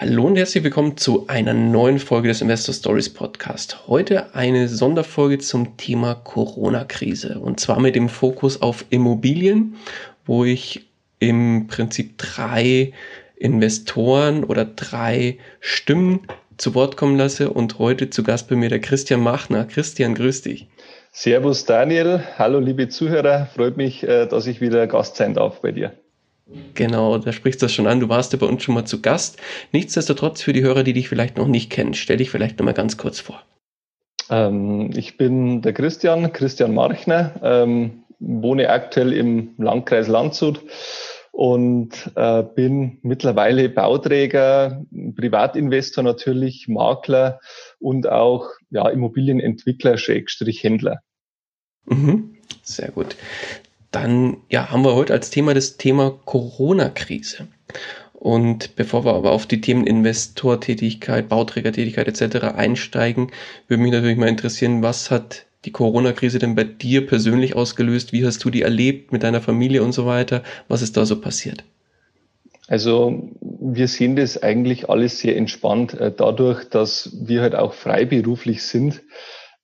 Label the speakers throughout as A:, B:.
A: Hallo und herzlich willkommen zu einer neuen Folge des Investor Stories Podcast. Heute eine Sonderfolge zum Thema Corona-Krise und zwar mit dem Fokus auf Immobilien, wo ich im Prinzip drei Investoren oder drei Stimmen zu Wort kommen lasse und heute zu Gast bei mir der Christian Machner. Christian, grüß dich.
B: Servus Daniel, hallo liebe Zuhörer, freut mich, äh, dass ich wieder Gast sein darf bei dir.
A: Genau, da sprichst du das schon an. Du warst ja bei uns schon mal zu Gast. Nichtsdestotrotz für die Hörer, die dich vielleicht noch nicht kennen, stell dich vielleicht noch mal ganz kurz vor.
B: Ähm, ich bin der Christian, Christian Marchner, ähm, wohne aktuell im Landkreis Landshut und äh, bin mittlerweile Bauträger, Privatinvestor natürlich, Makler und auch ja, Immobilienentwickler, Schrägstrich Händler.
A: Mhm, sehr gut dann ja, haben wir heute als Thema das Thema Corona-Krise. Und bevor wir aber auf die Themen Investortätigkeit, Bauträgertätigkeit etc. einsteigen, würde mich natürlich mal interessieren, was hat die Corona-Krise denn bei dir persönlich ausgelöst? Wie hast du die erlebt mit deiner Familie und so weiter? Was ist da so passiert?
B: Also wir sehen das eigentlich alles sehr entspannt, äh, dadurch, dass wir halt auch freiberuflich sind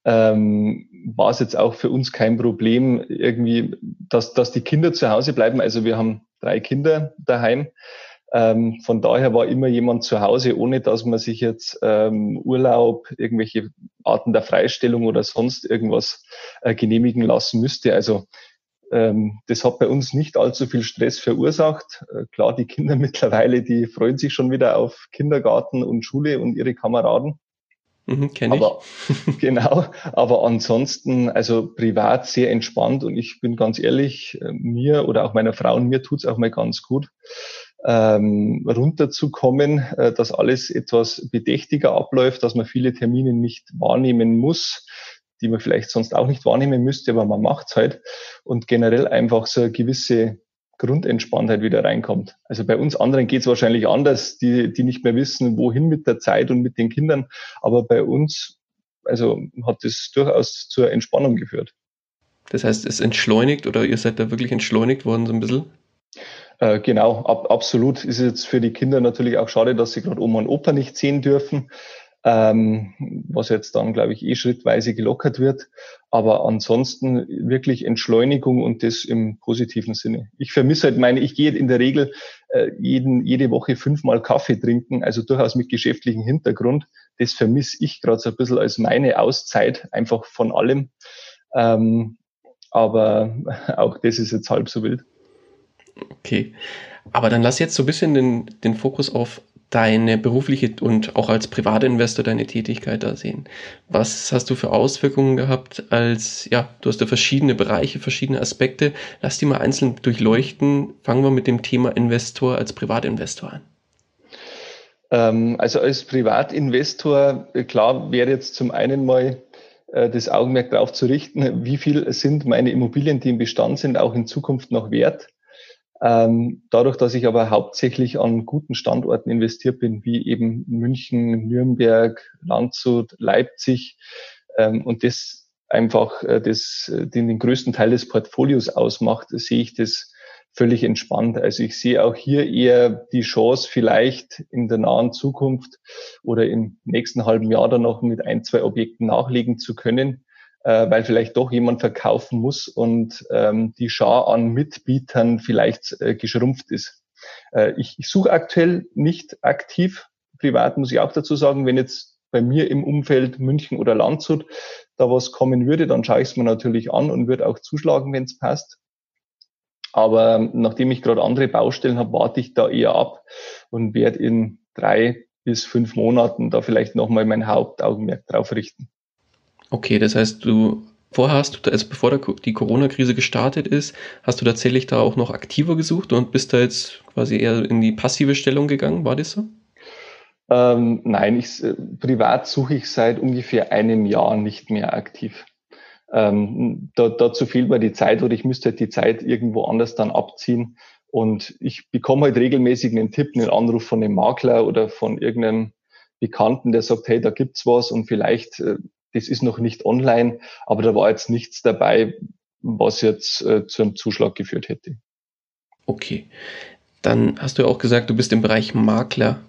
B: ähm, war es jetzt auch für uns kein Problem, irgendwie, dass, dass die Kinder zu Hause bleiben. Also wir haben drei Kinder daheim. Ähm, von daher war immer jemand zu Hause, ohne dass man sich jetzt ähm, Urlaub, irgendwelche Arten der Freistellung oder sonst irgendwas äh, genehmigen lassen müsste. Also ähm, das hat bei uns nicht allzu viel Stress verursacht. Äh, klar, die Kinder mittlerweile, die freuen sich schon wieder auf Kindergarten und Schule und ihre Kameraden.
A: Mhm, Kenne
B: ich. genau, aber ansonsten, also privat sehr entspannt und ich bin ganz ehrlich, äh, mir oder auch meiner Frau und mir tut's auch mal ganz gut, ähm, runterzukommen, äh, dass alles etwas bedächtiger abläuft, dass man viele Termine nicht wahrnehmen muss, die man vielleicht sonst auch nicht wahrnehmen müsste, aber man macht's halt und generell einfach so eine gewisse Grundentspanntheit wieder reinkommt. Also bei uns anderen geht es wahrscheinlich anders, die, die nicht mehr wissen, wohin mit der Zeit und mit den Kindern. Aber bei uns, also hat es durchaus zur Entspannung geführt.
A: Das heißt, es entschleunigt oder ihr seid da wirklich entschleunigt worden so ein bisschen?
B: Äh, genau, ab, absolut. Ist jetzt für die Kinder natürlich auch schade, dass sie gerade Oma und Opa nicht sehen dürfen ähm, was jetzt dann, glaube ich, eh schrittweise gelockert wird. Aber ansonsten wirklich Entschleunigung und das im positiven Sinne. Ich vermisse halt meine, ich gehe in der Regel äh, jeden, jede Woche fünfmal Kaffee trinken, also durchaus mit geschäftlichem Hintergrund. Das vermisse ich gerade so ein bisschen als meine Auszeit, einfach von allem. Ähm, aber auch das ist jetzt halb so wild.
A: Okay. Aber dann lass jetzt so ein bisschen den, den Fokus auf deine berufliche und auch als Privatinvestor deine Tätigkeit da sehen. Was hast du für Auswirkungen gehabt als, ja, du hast ja verschiedene Bereiche, verschiedene Aspekte. Lass die mal einzeln durchleuchten. Fangen wir mit dem Thema Investor als Privatinvestor an.
B: Ähm, also als Privatinvestor, äh, klar, wäre jetzt zum einen mal äh, das Augenmerk darauf zu richten, wie viel sind meine Immobilien, die im Bestand sind, auch in Zukunft noch wert. Ähm, dadurch, dass ich aber hauptsächlich an guten Standorten investiert bin, wie eben München, Nürnberg, Landshut, Leipzig, ähm, und das einfach äh, das, äh, den, den größten Teil des Portfolios ausmacht, sehe ich das völlig entspannt. Also ich sehe auch hier eher die Chance, vielleicht in der nahen Zukunft oder im nächsten halben Jahr dann noch mit ein, zwei Objekten nachlegen zu können, äh, weil vielleicht doch jemand verkaufen muss und ähm, die Schar an Mitbietern vielleicht äh, geschrumpft ist. Äh, ich, ich suche aktuell nicht aktiv, privat muss ich auch dazu sagen, wenn jetzt bei mir im Umfeld München oder Landshut da was kommen würde, dann schaue ich es mir natürlich an und würde auch zuschlagen, wenn es passt. Aber nachdem ich gerade andere Baustellen habe, warte ich da eher ab und werde in drei bis fünf Monaten da vielleicht nochmal mein Hauptaugenmerk drauf richten.
A: Okay, das heißt, du vorher hast also bevor die Corona-Krise gestartet ist, hast du tatsächlich da auch noch aktiver gesucht und bist da jetzt quasi eher in die passive Stellung gegangen, war das so?
B: Ähm, nein, ich, äh, privat suche ich seit ungefähr einem Jahr nicht mehr aktiv. Ähm, da, dazu fehlt mir die Zeit oder ich müsste halt die Zeit irgendwo anders dann abziehen. Und ich bekomme halt regelmäßig einen Tipp, einen Anruf von einem Makler oder von irgendeinem Bekannten, der sagt, hey, da gibt's was und vielleicht, äh, das ist noch nicht online, aber da war jetzt nichts dabei, was jetzt äh, zu einem Zuschlag geführt hätte.
A: Okay. Dann hast du ja auch gesagt, du bist im Bereich Makler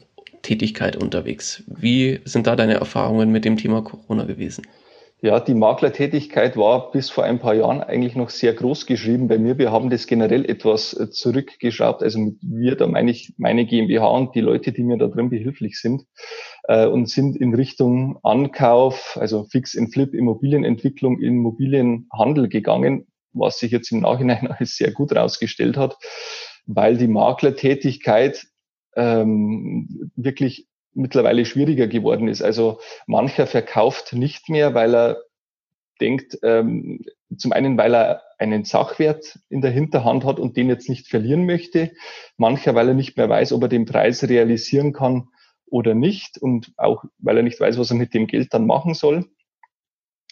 A: Tätigkeit unterwegs. Wie sind da deine Erfahrungen mit dem Thema Corona gewesen?
B: Ja, die Maklertätigkeit war bis vor ein paar Jahren eigentlich noch sehr groß geschrieben bei mir. Wir haben das generell etwas äh, zurückgeschraubt. Also mit wir, da meine ich meine GmbH und die Leute, die mir da drin behilflich sind äh, und sind in Richtung Ankauf, also Fix and Flip, Immobilienentwicklung, Immobilienhandel gegangen, was sich jetzt im Nachhinein als sehr gut herausgestellt hat, weil die Maklertätigkeit ähm, wirklich mittlerweile schwieriger geworden ist. Also mancher verkauft nicht mehr, weil er denkt, ähm, zum einen, weil er einen Sachwert in der Hinterhand hat und den jetzt nicht verlieren möchte. Mancher, weil er nicht mehr weiß, ob er den Preis realisieren kann oder nicht und auch, weil er nicht weiß, was er mit dem Geld dann machen soll.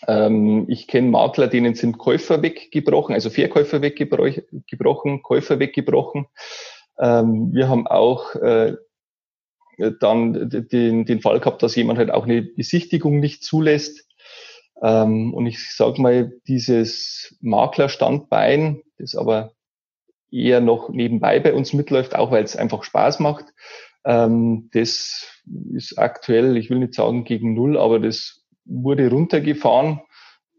B: Ähm, ich kenne Makler, denen sind Käufer weggebrochen, also Verkäufer weggebrochen, Käufer weggebrochen. Ähm, wir haben auch äh, dann den, den Fall gehabt, dass jemand halt auch eine Besichtigung nicht zulässt. Ähm, und ich sage mal, dieses Maklerstandbein, das aber eher noch nebenbei bei uns mitläuft, auch weil es einfach Spaß macht, ähm, das ist aktuell, ich will nicht sagen gegen Null, aber das wurde runtergefahren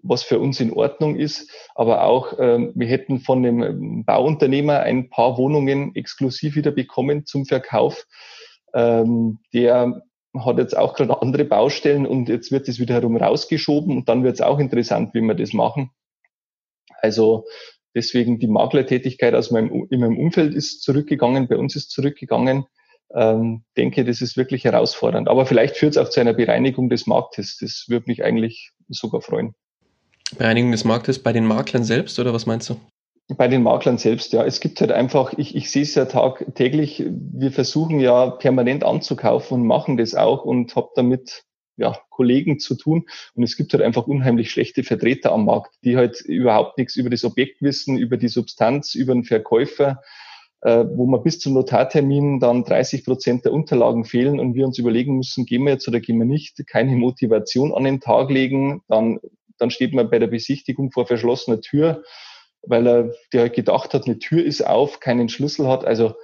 B: was für uns in Ordnung ist. Aber auch, ähm, wir hätten von dem Bauunternehmer ein paar Wohnungen exklusiv wieder bekommen zum Verkauf. Ähm, der hat jetzt auch gerade andere Baustellen und jetzt wird es wieder herum rausgeschoben und dann wird es auch interessant, wie wir das machen. Also deswegen die Maklertätigkeit aus meinem, in meinem Umfeld ist zurückgegangen, bei uns ist zurückgegangen. Ähm, denke, das ist wirklich herausfordernd. Aber vielleicht führt es auch zu einer Bereinigung des Marktes. Das würde mich eigentlich sogar freuen.
A: Bereinigung des Marktes bei den Maklern selbst oder was meinst du?
B: Bei den Maklern selbst, ja. Es gibt halt einfach, ich, ich sehe es ja tagtäglich, wir versuchen ja permanent anzukaufen und machen das auch und habe damit ja, Kollegen zu tun. Und es gibt halt einfach unheimlich schlechte Vertreter am Markt, die halt überhaupt nichts über das Objekt wissen, über die Substanz, über den Verkäufer, wo man bis zum Notartermin dann 30 Prozent der Unterlagen fehlen und wir uns überlegen müssen, gehen wir jetzt oder gehen wir nicht, keine Motivation an den Tag legen, dann dann steht man bei der Besichtigung vor verschlossener Tür, weil er der gedacht hat, eine Tür ist auf, keinen Schlüssel hat. Also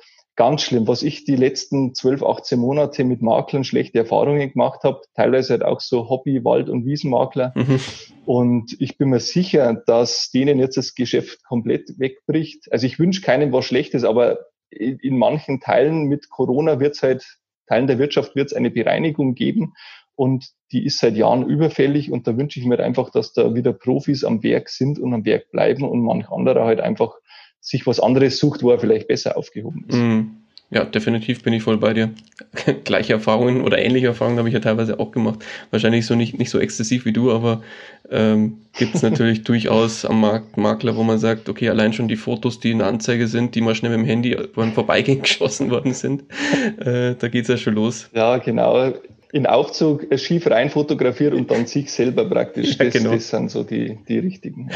B: ganz schlimm. Was ich die letzten 12, 18 Monate mit Maklern schlechte Erfahrungen gemacht habe, teilweise halt auch so Hobby, Wald- und Wiesenmakler. Mhm. Und ich bin mir sicher, dass denen jetzt das Geschäft komplett wegbricht. Also ich wünsche keinem was Schlechtes, aber in, in manchen Teilen mit Corona wird es halt, Teilen der Wirtschaft wird es eine Bereinigung geben und die ist seit Jahren überfällig und da wünsche ich mir einfach, dass da wieder Profis am Werk sind und am Werk bleiben und manch anderer halt einfach sich was anderes sucht, wo er vielleicht besser aufgehoben ist. Mm.
A: Ja, definitiv bin ich voll bei dir. Gleiche Erfahrungen oder ähnliche Erfahrungen habe ich ja teilweise auch gemacht. Wahrscheinlich so nicht, nicht so exzessiv wie du, aber ähm, gibt es natürlich durchaus am Markt Makler, wo man sagt, okay, allein schon die Fotos, die in der Anzeige sind, die mal schnell mit dem Handy beim Vorbeigehen geschossen worden sind, äh, da geht's ja schon los.
B: Ja, genau in Aufzug schief rein fotografiert und dann sich selber praktisch. Ja, das, genau. das sind so die, die richtigen.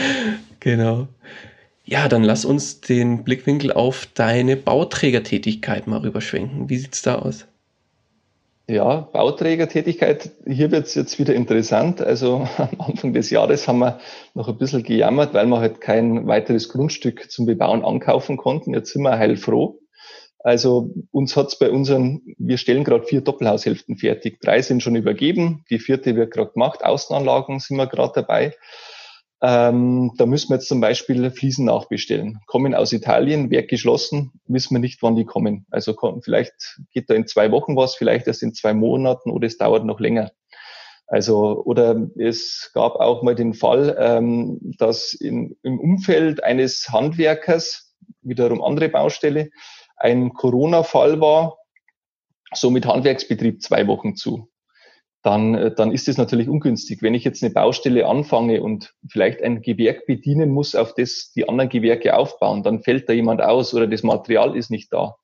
A: Genau. Ja, dann lass uns den Blickwinkel auf deine Bauträgertätigkeit mal rüberschwenken. Wie sieht's da aus?
B: Ja, Bauträgertätigkeit, hier wird es jetzt wieder interessant. Also am Anfang des Jahres haben wir noch ein bisschen gejammert, weil wir halt kein weiteres Grundstück zum Bebauen ankaufen konnten. Jetzt sind wir heilfroh. Also uns hat's bei unseren, wir stellen gerade vier Doppelhaushälften fertig. Drei sind schon übergeben, die vierte wird gerade gemacht, Außenanlagen sind wir gerade dabei. Ähm, da müssen wir jetzt zum Beispiel Fliesen nachbestellen. Kommen aus Italien, Werk geschlossen, wissen wir nicht, wann die kommen. Also vielleicht geht da in zwei Wochen was, vielleicht erst in zwei Monaten oder es dauert noch länger. Also, oder es gab auch mal den Fall, ähm, dass in, im Umfeld eines Handwerkers, wiederum andere Baustelle, ein Corona-Fall war, so mit Handwerksbetrieb zwei Wochen zu dann, äh, dann ist es natürlich ungünstig. Wenn ich jetzt eine Baustelle anfange und vielleicht ein Gewerk bedienen muss, auf das die anderen Gewerke aufbauen, dann fällt da jemand aus oder das Material ist nicht da.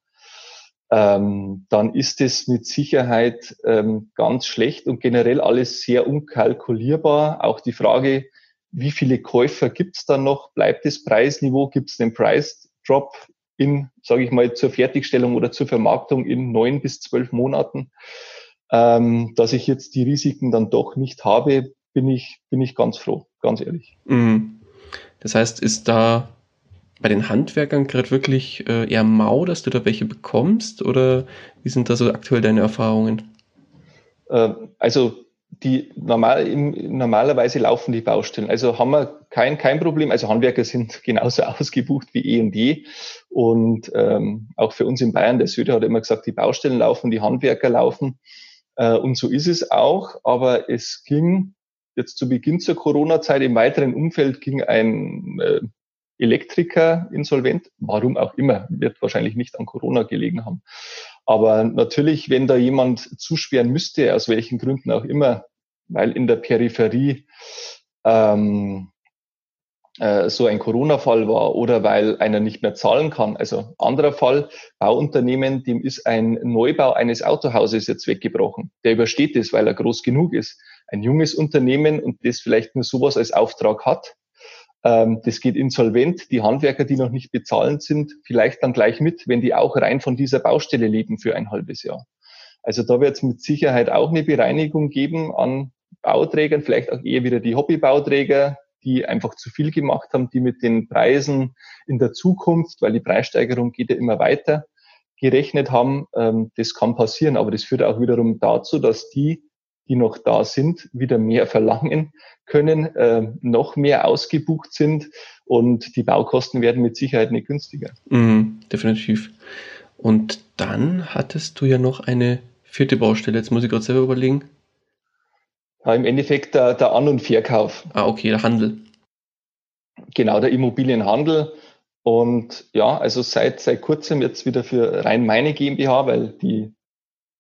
B: Ähm, dann ist es mit Sicherheit ähm, ganz schlecht und generell alles sehr unkalkulierbar. Auch die Frage, wie viele Käufer gibt es dann noch? Bleibt das Preisniveau? Gibt es den Price Drop in, sage ich mal, zur Fertigstellung oder zur Vermarktung in neun bis zwölf Monaten? Ähm, dass ich jetzt die Risiken dann doch nicht habe, bin ich, bin ich ganz froh, ganz ehrlich.
A: Mhm. Das heißt, ist da bei den Handwerkern gerade wirklich äh, eher mau, dass du da welche bekommst? Oder wie sind da so aktuell deine Erfahrungen?
B: Äh, also die normal, im, normalerweise laufen die Baustellen. Also haben wir kein, kein Problem. Also Handwerker sind genauso ausgebucht wie eh und je. Und ähm, auch für uns in Bayern, der Söder hat immer gesagt, die Baustellen laufen, die Handwerker laufen. Äh, und so ist es auch, aber es ging jetzt zu Beginn zur Corona-Zeit im weiteren Umfeld ging ein äh, Elektriker insolvent, warum auch immer, wird wahrscheinlich nicht an Corona gelegen haben. Aber natürlich, wenn da jemand zusperren müsste, aus welchen Gründen auch immer, weil in der Peripherie ähm, äh, so ein Corona-Fall war oder weil einer nicht mehr zahlen kann. Also anderer Fall, Bauunternehmen, dem ist ein Neubau eines Autohauses jetzt weggebrochen. Der übersteht es, weil er groß genug ist. Ein junges Unternehmen und das vielleicht nur sowas als Auftrag hat, ähm, das geht insolvent. Die Handwerker, die noch nicht bezahlend sind, vielleicht dann gleich mit, wenn die auch rein von dieser Baustelle leben für ein halbes Jahr. Also da wird es mit Sicherheit auch eine Bereinigung geben an Bauträgern, vielleicht auch eher wieder die Hobbybauträger, die einfach zu viel gemacht haben, die mit den Preisen in der Zukunft, weil die Preissteigerung geht ja immer weiter, gerechnet haben. Ähm, das kann passieren, aber das führt auch wiederum dazu, dass die, die noch da sind, wieder mehr verlangen können, äh, noch mehr ausgebucht sind und die Baukosten werden mit Sicherheit nicht günstiger.
A: Mhm, definitiv. Und dann hattest du ja noch eine vierte Baustelle. Jetzt muss ich gerade selber überlegen.
B: Ja, Im Endeffekt der, der An- und Verkauf.
A: Ah, okay, der Handel.
B: Genau, der Immobilienhandel. Und ja, also seit, seit kurzem jetzt wieder für rein meine GmbH, weil die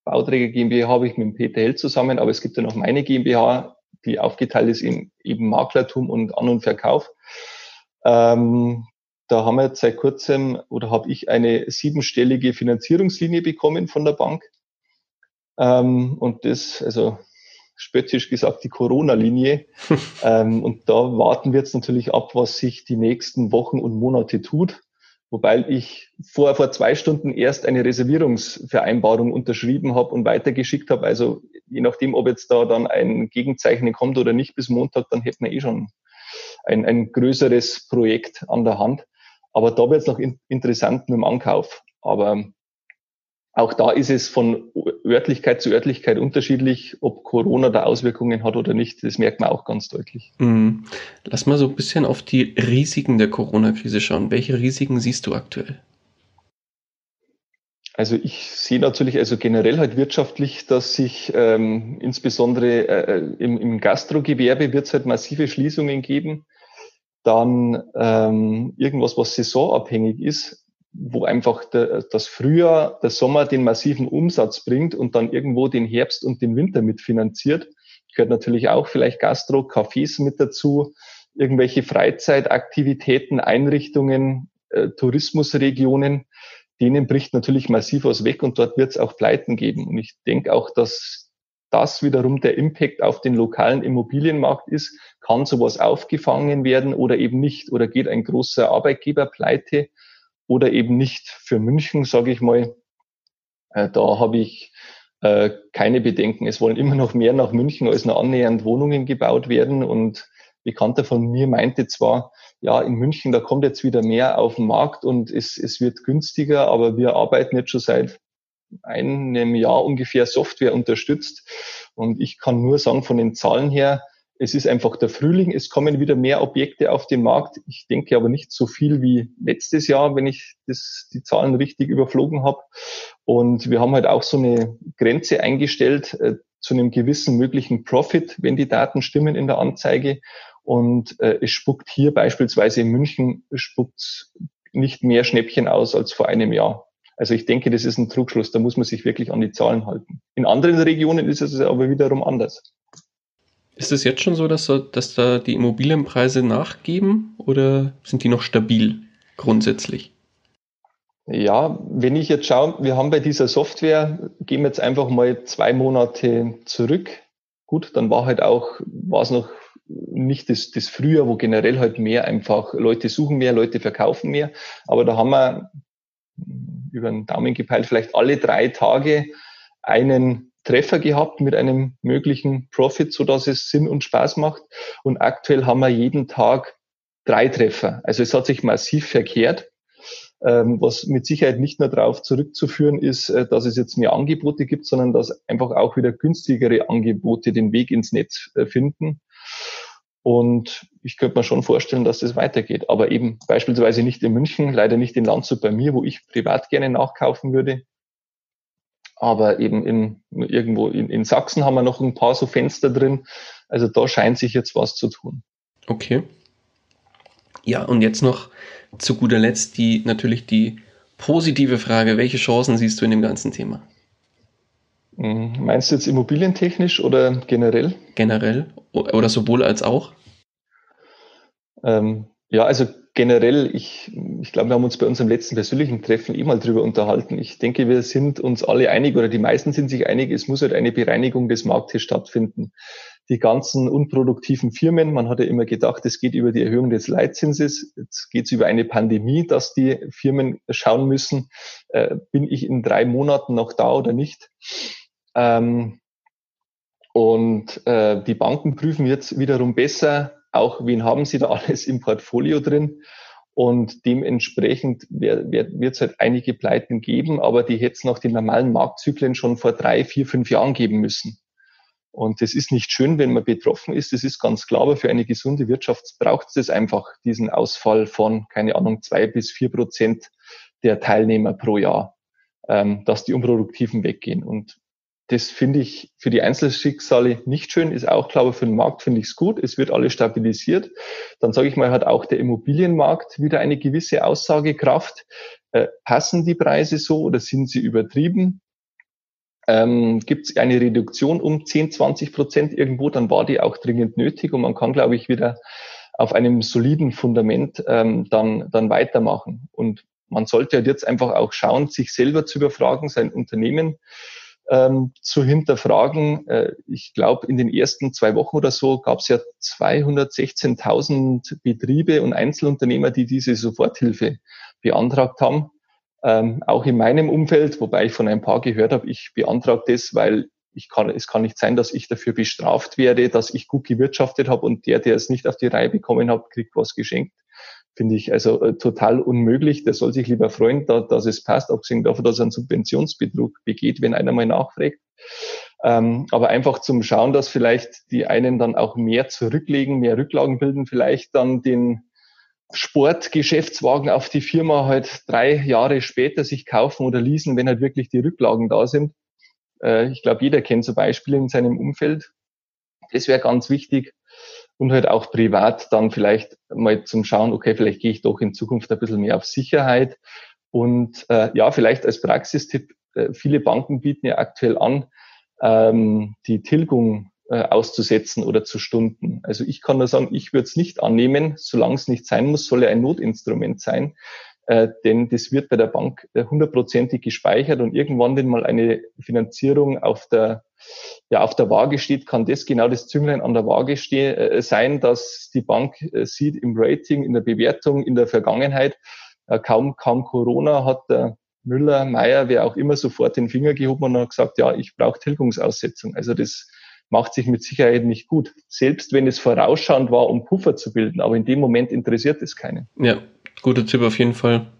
B: Bauträger GmbH habe ich mit dem Peter Held zusammen, aber es gibt ja noch meine GmbH, die aufgeteilt ist in eben Maklertum und An- und Verkauf. Ähm, da haben wir jetzt seit kurzem oder habe ich eine siebenstellige Finanzierungslinie bekommen von der Bank. Ähm, und das, also spöttisch gesagt die Corona-Linie. ähm, und da warten wir jetzt natürlich ab, was sich die nächsten Wochen und Monate tut. Wobei ich vor, vor zwei Stunden erst eine Reservierungsvereinbarung unterschrieben habe und weitergeschickt habe. Also je nachdem, ob jetzt da dann ein Gegenzeichnen kommt oder nicht bis Montag, dann hätten wir eh schon ein, ein größeres Projekt an der Hand. Aber da wird es noch in, interessant mit dem Ankauf. Aber auch da ist es von Örtlichkeit zu Örtlichkeit unterschiedlich, ob Corona da Auswirkungen hat oder nicht. Das merkt man auch ganz deutlich.
A: Mhm. Lass mal so ein bisschen auf die Risiken der Corona-Krise schauen. Welche Risiken siehst du aktuell?
B: Also ich sehe natürlich also generell halt wirtschaftlich, dass sich ähm, insbesondere äh, im, im Gastrogewerbe wird es halt massive Schließungen geben. Dann ähm, irgendwas, was saisonabhängig ist, wo einfach der, das Frühjahr, der Sommer den massiven Umsatz bringt und dann irgendwo den Herbst und den Winter mitfinanziert. Gehört natürlich auch vielleicht Gastro, Cafés mit dazu, irgendwelche Freizeitaktivitäten, Einrichtungen, äh, Tourismusregionen. Denen bricht natürlich massiv was weg und dort wird es auch Pleiten geben. Und ich denke auch, dass das wiederum der Impact auf den lokalen Immobilienmarkt ist. Kann sowas aufgefangen werden oder eben nicht? Oder geht ein großer Arbeitgeber pleite? Oder eben nicht für München, sage ich mal. Äh, da habe ich äh, keine Bedenken. Es wollen immer noch mehr nach München als nur annähernd Wohnungen gebaut werden. Und Bekannter von mir meinte zwar, ja, in München, da kommt jetzt wieder mehr auf den Markt und es, es wird günstiger, aber wir arbeiten jetzt schon seit einem Jahr ungefähr Software unterstützt. Und ich kann nur sagen, von den Zahlen her, es ist einfach der Frühling, es kommen wieder mehr Objekte auf den Markt. Ich denke aber nicht so viel wie letztes Jahr, wenn ich das, die Zahlen richtig überflogen habe. Und wir haben halt auch so eine Grenze eingestellt äh, zu einem gewissen möglichen Profit, wenn die Daten stimmen in der Anzeige. Und äh, es spuckt hier beispielsweise in München spuckt nicht mehr Schnäppchen aus als vor einem Jahr. Also ich denke, das ist ein Trugschluss. Da muss man sich wirklich an die Zahlen halten. In anderen Regionen ist es aber wiederum anders.
A: Ist es jetzt schon so, dass, dass da die Immobilienpreise nachgeben oder sind die noch stabil grundsätzlich?
B: Ja, wenn ich jetzt schaue, wir haben bei dieser Software, gehen wir jetzt einfach mal zwei Monate zurück. Gut, dann war halt auch, war es noch nicht das, das Frühjahr, wo generell halt mehr einfach Leute suchen mehr, Leute verkaufen mehr. Aber da haben wir über den Daumen gepeilt, vielleicht alle drei Tage einen Treffer gehabt mit einem möglichen Profit, so dass es Sinn und Spaß macht. Und aktuell haben wir jeden Tag drei Treffer. Also es hat sich massiv verkehrt. Ähm, was mit Sicherheit nicht nur darauf zurückzuführen ist, äh, dass es jetzt mehr Angebote gibt, sondern dass einfach auch wieder günstigere Angebote den Weg ins Netz äh, finden. Und ich könnte mir schon vorstellen, dass das weitergeht. Aber eben beispielsweise nicht in München, leider nicht in Landshut bei mir, wo ich privat gerne nachkaufen würde. Aber eben in, irgendwo in, in Sachsen haben wir noch ein paar so Fenster drin. Also da scheint sich jetzt was zu tun.
A: Okay. Ja, und jetzt noch zu guter Letzt die natürlich die positive Frage, welche Chancen siehst du in dem ganzen Thema?
B: Mhm. Meinst du jetzt immobilientechnisch oder generell?
A: Generell oder sowohl als auch?
B: Ähm, ja, also generell, ich, ich glaube, wir haben uns bei unserem letzten persönlichen Treffen eh mal drüber unterhalten. Ich denke, wir sind uns alle einig oder die meisten sind sich einig, es muss halt eine Bereinigung des Marktes stattfinden. Die ganzen unproduktiven Firmen, man hat ja immer gedacht, es geht über die Erhöhung des Leitzinses, jetzt geht es über eine Pandemie, dass die Firmen schauen müssen, äh, bin ich in drei Monaten noch da oder nicht. Ähm, und äh, die Banken prüfen jetzt wiederum besser, auch wen haben Sie da alles im Portfolio drin. Und dementsprechend wird es halt einige Pleiten geben, aber die hätte es nach den normalen Marktzyklen schon vor drei, vier, fünf Jahren geben müssen. Und das ist nicht schön, wenn man betroffen ist. Das ist ganz klar, aber für eine gesunde Wirtschaft braucht es einfach, diesen Ausfall von, keine Ahnung, zwei bis vier Prozent der Teilnehmer pro Jahr, ähm, dass die Unproduktiven weggehen. Und das finde ich für die Einzelschicksale nicht schön, ist auch klar, aber für den Markt finde ich es gut. Es wird alles stabilisiert. Dann sage ich mal, hat auch der Immobilienmarkt wieder eine gewisse Aussagekraft. Äh, passen die Preise so oder sind sie übertrieben? Ähm, Gibt es eine Reduktion um 10, 20 Prozent irgendwo, dann war die auch dringend nötig und man kann, glaube ich, wieder auf einem soliden Fundament ähm, dann, dann weitermachen. Und man sollte halt jetzt einfach auch schauen, sich selber zu überfragen, sein Unternehmen ähm, zu hinterfragen. Äh, ich glaube, in den ersten zwei Wochen oder so gab es ja 216.000 Betriebe und Einzelunternehmer, die diese Soforthilfe beantragt haben. Ähm, auch in meinem Umfeld, wobei ich von ein paar gehört habe, ich beantrage das, weil ich kann, es kann nicht sein, dass ich dafür bestraft werde, dass ich gut gewirtschaftet habe und der, der es nicht auf die Reihe bekommen hat, kriegt was geschenkt finde ich also äh, total unmöglich. Der soll sich lieber freuen, da, dass es passt, abgesehen davon, dass er einen Subventionsbetrug begeht, wenn einer mal nachfragt. Ähm, aber einfach zum Schauen, dass vielleicht die einen dann auch mehr zurücklegen, mehr Rücklagen bilden, vielleicht dann den Sportgeschäftswagen auf die Firma halt drei Jahre später sich kaufen oder leasen, wenn halt wirklich die Rücklagen da sind. Äh, ich glaube, jeder kennt so Beispiele in seinem Umfeld. Das wäre ganz wichtig und halt auch privat dann vielleicht mal zum Schauen, okay, vielleicht gehe ich doch in Zukunft ein bisschen mehr auf Sicherheit. Und äh, ja, vielleicht als Praxistipp, äh, viele Banken bieten ja aktuell an, ähm, die Tilgung äh, auszusetzen oder zu stunden. Also ich kann nur sagen, ich würde es nicht annehmen, solange es nicht sein muss, soll ja ein Notinstrument sein. Äh, denn das wird bei der Bank äh, hundertprozentig gespeichert und irgendwann, wenn mal eine Finanzierung auf der ja, auf der Waage steht, kann das genau das Zünglein an der Waage äh, sein, dass die Bank äh, sieht im Rating, in der Bewertung, in der Vergangenheit, äh, kaum, kaum Corona hat der Müller, Meier, wer auch immer sofort den Finger gehoben und hat gesagt, ja, ich brauche Tilgungsaussetzung. Also das macht sich mit Sicherheit nicht gut. Selbst wenn es vorausschauend war, um Puffer zu bilden, aber in dem Moment interessiert es keinen.
A: Ja, guter Tipp auf jeden Fall.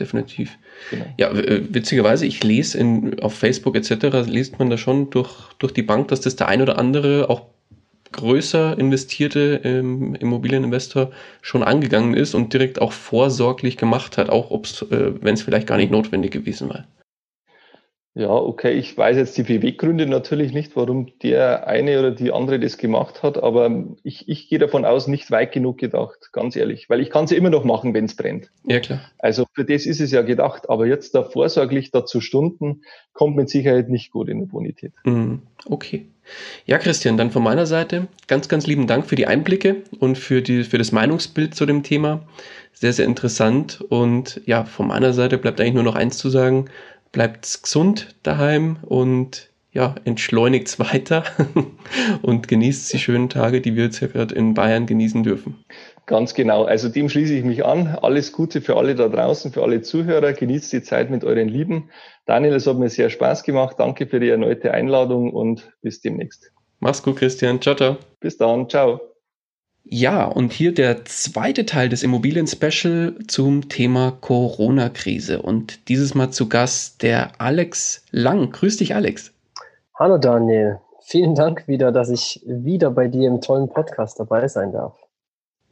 A: Definitiv. Genau. Ja, äh, witzigerweise, ich lese in, auf Facebook etc., liest man da schon durch, durch die Bank, dass das der ein oder andere auch größer investierte ähm, Immobilieninvestor schon angegangen ist und direkt auch vorsorglich gemacht hat, auch äh, wenn es vielleicht gar nicht notwendig gewesen war.
B: Ja, okay, ich weiß jetzt die Beweggründe natürlich nicht, warum der eine oder die andere das gemacht hat, aber ich, ich gehe davon aus, nicht weit genug gedacht, ganz ehrlich, weil ich kann es ja immer noch machen, wenn es brennt.
A: Ja, klar.
B: Also für das ist es ja gedacht, aber jetzt da vorsorglich dazu stunden, kommt mit Sicherheit nicht gut in der Bonität.
A: Mhm. Okay. Ja, Christian, dann von meiner Seite ganz, ganz lieben Dank für die Einblicke und für, die, für das Meinungsbild zu dem Thema. Sehr, sehr interessant und ja, von meiner Seite bleibt eigentlich nur noch eins zu sagen bleibt gesund daheim und ja, entschleunigt weiter und genießt die schönen Tage, die wir jetzt gerade in Bayern genießen dürfen.
B: Ganz genau. Also dem schließe ich mich an. Alles Gute für alle da draußen, für alle Zuhörer. Genießt die Zeit mit euren Lieben. Daniel, es hat mir sehr Spaß gemacht. Danke für die erneute Einladung und bis demnächst.
A: Mach's gut, Christian. Ciao, ciao.
B: Bis dann. Ciao.
A: Ja, und hier der zweite Teil des Immobilien-Special zum Thema Corona-Krise. Und dieses Mal zu Gast der Alex Lang. Grüß dich, Alex.
C: Hallo, Daniel. Vielen Dank wieder, dass ich wieder bei dir im tollen Podcast dabei sein darf.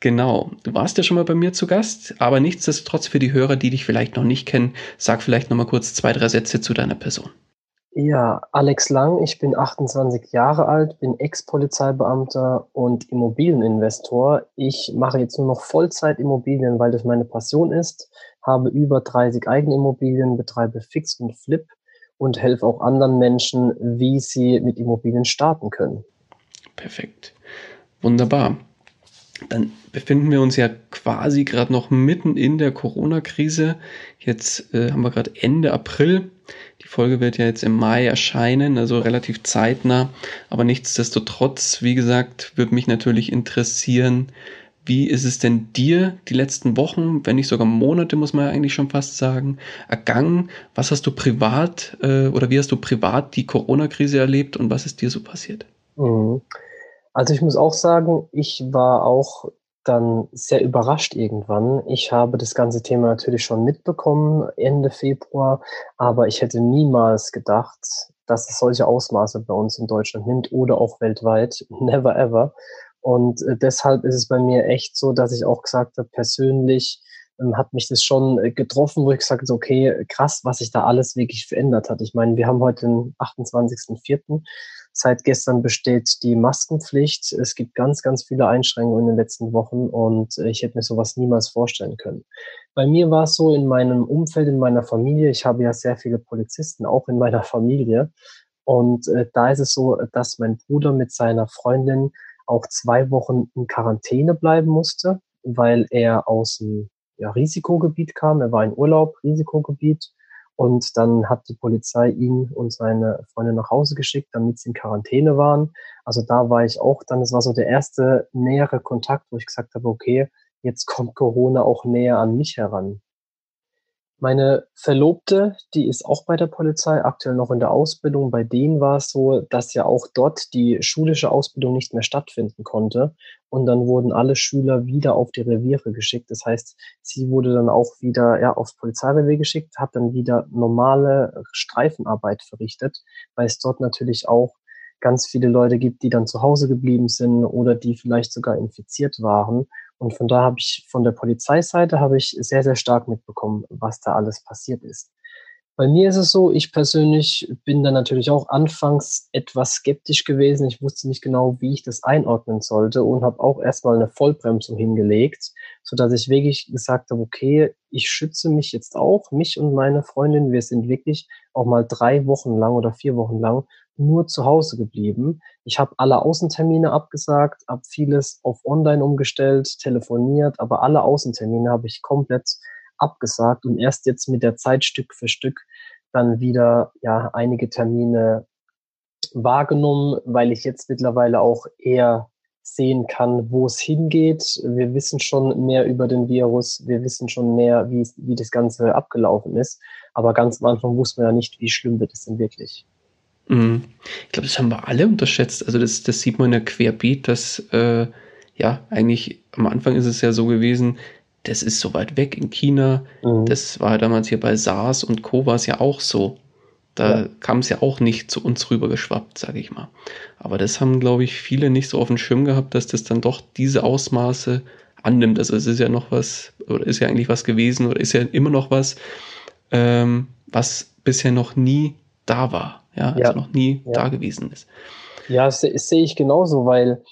A: Genau, du warst ja schon mal bei mir zu Gast, aber nichtsdestotrotz für die Hörer, die dich vielleicht noch nicht kennen, sag vielleicht noch mal kurz zwei, drei Sätze zu deiner Person.
C: Ja, Alex Lang, ich bin 28 Jahre alt, bin Ex-Polizeibeamter und Immobilieninvestor. Ich mache jetzt nur noch Vollzeit-Immobilien, weil das meine Passion ist, habe über 30 Eigenimmobilien, betreibe Fix und Flip und helfe auch anderen Menschen, wie sie mit Immobilien starten können.
A: Perfekt. Wunderbar. Dann befinden wir uns ja quasi gerade noch mitten in der Corona-Krise. Jetzt äh, haben wir gerade Ende April. Die Folge wird ja jetzt im Mai erscheinen, also relativ zeitnah. Aber nichtsdestotrotz, wie gesagt, würde mich natürlich interessieren, wie ist es denn dir die letzten Wochen, wenn nicht sogar Monate, muss man ja eigentlich schon fast sagen, ergangen? Was hast du privat äh, oder wie hast du privat die Corona-Krise erlebt und was ist dir so passiert?
C: Mhm. Also ich muss auch sagen, ich war auch dann sehr überrascht irgendwann. Ich habe das ganze Thema natürlich schon mitbekommen Ende Februar, aber ich hätte niemals gedacht, dass es solche Ausmaße bei uns in Deutschland nimmt oder auch weltweit. Never ever. Und äh, deshalb ist es bei mir echt so, dass ich auch gesagt habe, persönlich ähm, hat mich das schon äh, getroffen, wo ich gesagt habe, okay, krass, was sich da alles wirklich verändert hat. Ich meine, wir haben heute den 28.04. Seit gestern besteht die Maskenpflicht. Es gibt ganz, ganz viele Einschränkungen in den letzten Wochen und ich hätte mir sowas niemals vorstellen können. Bei mir war es so in meinem Umfeld, in meiner Familie, ich habe ja sehr viele Polizisten, auch in meiner Familie. Und äh, da ist es so, dass mein Bruder mit seiner Freundin auch zwei Wochen in Quarantäne bleiben musste, weil er aus dem ja, Risikogebiet kam. Er war in Urlaub, Risikogebiet. Und dann hat die Polizei ihn und seine Freunde nach Hause geschickt, damit sie in Quarantäne waren. Also da war ich auch dann, es war so der erste nähere Kontakt, wo ich gesagt habe, okay, jetzt kommt Corona auch näher an mich heran. Meine Verlobte, die ist auch bei der Polizei, aktuell noch in der Ausbildung. Bei denen war es so, dass ja auch dort die schulische Ausbildung nicht mehr stattfinden konnte. Und dann wurden alle Schüler wieder auf die Reviere geschickt. Das heißt, sie wurde dann auch wieder ja, aufs Polizeirevier geschickt, hat dann wieder normale Streifenarbeit verrichtet, weil es dort natürlich auch ganz viele Leute gibt, die dann zu Hause geblieben sind oder die vielleicht sogar infiziert waren und von da habe ich von der Polizeiseite habe ich sehr, sehr stark mitbekommen, was da alles passiert ist. Bei mir ist es so, ich persönlich bin da natürlich auch anfangs etwas skeptisch gewesen. Ich wusste nicht genau, wie ich das einordnen sollte und habe auch erstmal eine Vollbremsung hingelegt, so dass ich wirklich gesagt habe, okay, ich schütze mich jetzt auch, mich und meine Freundin. Wir sind wirklich auch mal drei Wochen lang oder vier Wochen lang nur zu Hause geblieben. Ich habe alle Außentermine abgesagt, habe vieles auf Online umgestellt, telefoniert, aber alle Außentermine habe ich komplett abgesagt und erst jetzt mit der Zeit Stück für Stück dann wieder ja einige Termine wahrgenommen, weil ich jetzt mittlerweile auch eher sehen kann, wo es hingeht. Wir wissen schon mehr über den Virus, wir wissen schon mehr, wie, wie das Ganze abgelaufen ist. Aber ganz am Anfang wussten wir ja nicht, wie schlimm wird es denn wirklich.
A: Mhm. Ich glaube, das haben wir alle unterschätzt. Also das, das sieht man ja querbeet, dass äh, ja eigentlich am Anfang ist es ja so gewesen, das ist so weit weg in China. Mhm. Das war damals hier bei SARS und Co. war es ja auch so. Da ja. kam es ja auch nicht zu uns rüber geschwappt, sage ich mal. Aber das haben, glaube ich, viele nicht so auf dem Schirm gehabt, dass das dann doch diese Ausmaße annimmt. Also es ist ja noch was, oder ist ja eigentlich was gewesen, oder ist ja immer noch was, ähm, was bisher noch nie da war. Ja, also ja. noch nie ja. da gewesen ist.
C: Ja, das, das sehe ich genauso, weil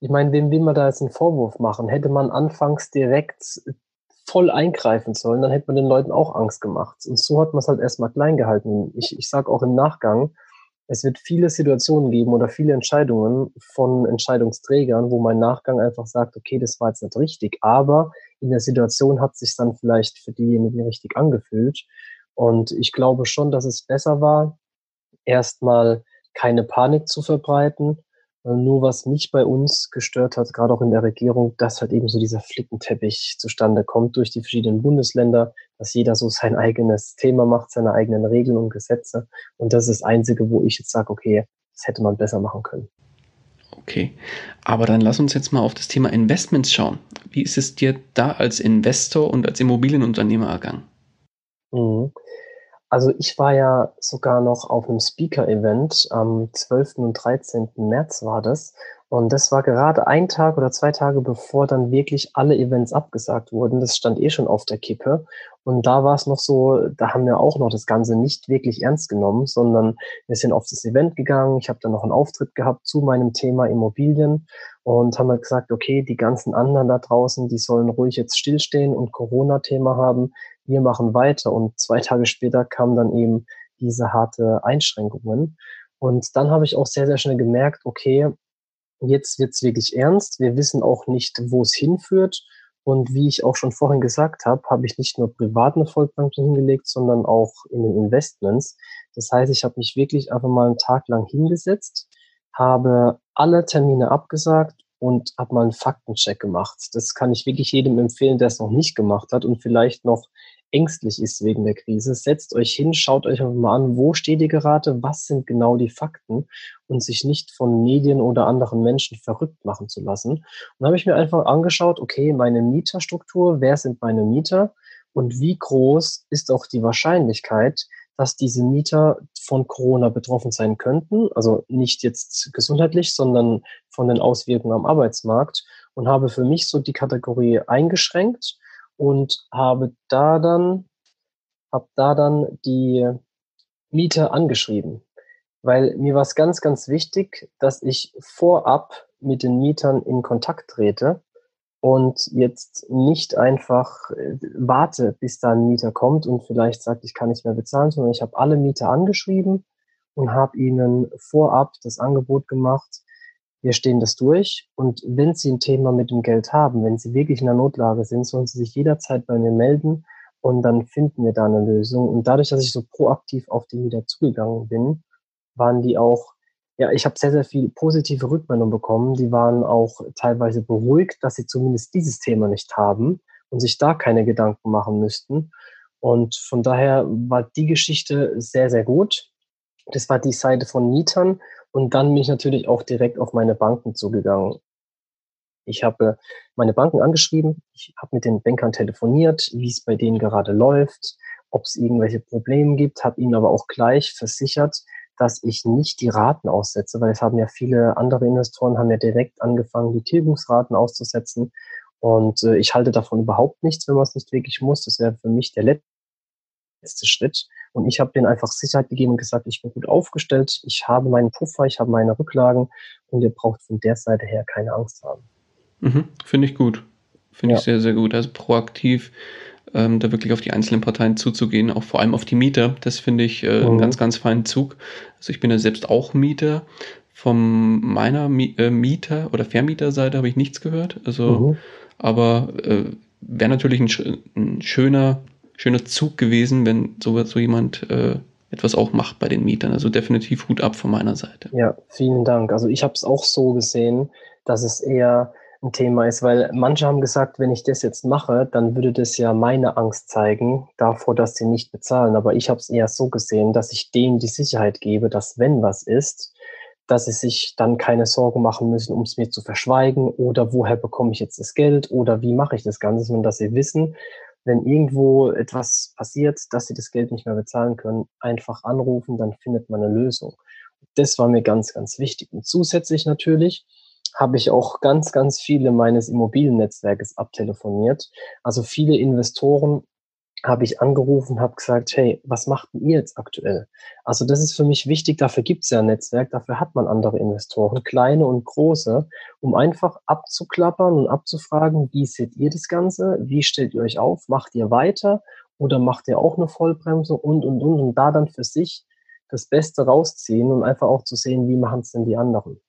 C: ich meine, wem will man da jetzt einen Vorwurf machen? Hätte man anfangs direkt voll eingreifen sollen, dann hätte man den Leuten auch Angst gemacht. Und so hat man es halt erstmal klein gehalten. Ich, ich sage auch im Nachgang, es wird viele Situationen geben oder viele Entscheidungen von Entscheidungsträgern, wo mein Nachgang einfach sagt, okay, das war jetzt nicht richtig, aber in der Situation hat es sich dann vielleicht für diejenigen richtig angefühlt. Und ich glaube schon, dass es besser war, erstmal keine Panik zu verbreiten, nur was mich bei uns gestört hat, gerade auch in der Regierung, dass halt eben so dieser Flickenteppich zustande kommt durch die verschiedenen Bundesländer, dass jeder so sein eigenes Thema macht, seine eigenen Regeln und Gesetze. Und das ist das Einzige, wo ich jetzt sage, okay, das hätte man besser machen können.
A: Okay, aber dann lass uns jetzt mal auf das Thema Investments schauen. Wie ist es dir da als Investor und als Immobilienunternehmer ergangen?
C: Mhm. Also ich war ja sogar noch auf einem Speaker-Event am 12. und 13. März war das. Und das war gerade ein Tag oder zwei Tage bevor dann wirklich alle Events abgesagt wurden. Das stand eh schon auf der Kippe. Und da war es noch so, da haben wir auch noch das Ganze nicht wirklich ernst genommen, sondern wir sind auf das Event gegangen. Ich habe dann noch einen Auftritt gehabt zu meinem Thema Immobilien und haben halt gesagt, okay, die ganzen anderen da draußen, die sollen ruhig jetzt stillstehen und Corona-Thema haben wir machen weiter. Und zwei Tage später kamen dann eben diese harte Einschränkungen. Und dann habe ich auch sehr, sehr schnell gemerkt, okay, jetzt wird's wirklich ernst. Wir wissen auch nicht, wo es hinführt. Und wie ich auch schon vorhin gesagt habe, habe ich nicht nur privat eine Vollplanke hingelegt, sondern auch in den Investments. Das heißt, ich habe mich wirklich einfach mal einen Tag lang hingesetzt, habe alle Termine abgesagt und habe mal einen Faktencheck gemacht. Das kann ich wirklich jedem empfehlen, der es noch nicht gemacht hat und vielleicht noch ängstlich ist wegen der Krise, setzt euch hin, schaut euch mal an, wo steht ihr gerade, was sind genau die Fakten und sich nicht von Medien oder anderen Menschen verrückt machen zu lassen. Und habe ich mir einfach angeschaut, okay, meine Mieterstruktur, wer sind meine Mieter und wie groß ist auch die Wahrscheinlichkeit, dass diese Mieter von Corona betroffen sein könnten. Also nicht jetzt gesundheitlich, sondern von den Auswirkungen am Arbeitsmarkt und habe für mich so die Kategorie eingeschränkt und habe da dann, habe da dann die Mieter angeschrieben. Weil mir war es ganz, ganz wichtig, dass ich vorab mit den Mietern in Kontakt trete und jetzt nicht einfach äh, warte, bis da ein Mieter kommt und vielleicht sagt, ich kann nicht mehr bezahlen, sondern ich habe alle Mieter angeschrieben und habe ihnen vorab das Angebot gemacht, wir stehen das durch. Und wenn Sie ein Thema mit dem Geld haben, wenn Sie wirklich in einer Notlage sind, sollen Sie sich jederzeit bei mir melden und dann finden wir da eine Lösung. Und dadurch, dass ich so proaktiv auf die wieder zugegangen bin, waren die auch, ja, ich habe sehr, sehr viel positive Rückmeldungen bekommen. Die waren auch teilweise beruhigt, dass sie zumindest dieses Thema nicht haben und sich da keine Gedanken machen müssten. Und von daher war die Geschichte sehr, sehr gut. Das war die Seite von Mietern. Und dann bin ich natürlich auch direkt auf meine Banken zugegangen. Ich habe meine Banken angeschrieben, ich habe mit den Bankern telefoniert, wie es bei denen gerade läuft, ob es irgendwelche Probleme gibt, habe ihnen aber auch gleich versichert, dass ich nicht die Raten aussetze, weil es haben ja viele andere Investoren haben ja direkt angefangen, die Tilgungsraten auszusetzen. Und äh, ich halte davon überhaupt nichts, wenn man es nicht wirklich muss. Das wäre für mich der letzte Schritt. Und ich habe denen einfach Sicherheit gegeben und gesagt, ich bin gut aufgestellt, ich habe meinen Puffer, ich habe meine Rücklagen und ihr braucht von der Seite her keine Angst haben.
A: Mhm, Finde ich gut. Finde ja. ich sehr, sehr gut. Also proaktiv ähm, da wirklich auf die einzelnen Parteien zuzugehen, auch vor allem auf die Mieter. Das finde ich äh, mhm. einen ganz, ganz feinen Zug. Also ich bin ja selbst auch Mieter. Von meiner äh, Mieter- oder Vermieterseite habe ich nichts gehört. Also, mhm. aber äh, wäre natürlich ein, ein schöner schöner Zug gewesen, wenn so, so jemand äh, etwas auch macht bei den Mietern. Also definitiv Hut ab von meiner Seite.
C: Ja, vielen Dank. Also ich habe es auch so gesehen. dass es eher ein Thema ist, weil manche haben gesagt, wenn ich das jetzt mache, dann würde das ja meine Angst zeigen davor, dass sie nicht bezahlen. Aber ich habe es eher so gesehen, dass ich denen die Sicherheit gebe, dass wenn was ist, dass sie sich dann keine Sorgen machen müssen, um es mir zu verschweigen oder woher bekomme ich jetzt das Geld oder wie mache ich das Ganze, sondern dass sie wissen, wenn irgendwo etwas passiert, dass sie das Geld nicht mehr bezahlen können, einfach anrufen, dann findet man eine Lösung. Das war mir ganz, ganz wichtig. Und zusätzlich natürlich habe ich auch ganz, ganz viele meines Immobiliennetzwerkes abtelefoniert. Also viele Investoren habe ich angerufen, habe gesagt, hey, was macht ihr jetzt aktuell? Also das ist für mich wichtig, dafür gibt es ja ein Netzwerk, dafür hat man andere Investoren, kleine und große, um einfach abzuklappern und abzufragen, wie seht ihr das Ganze, wie stellt ihr euch auf, macht ihr weiter oder macht ihr auch eine Vollbremse und, und, und, und da dann für sich das Beste rausziehen und einfach auch zu sehen, wie machen es denn die anderen.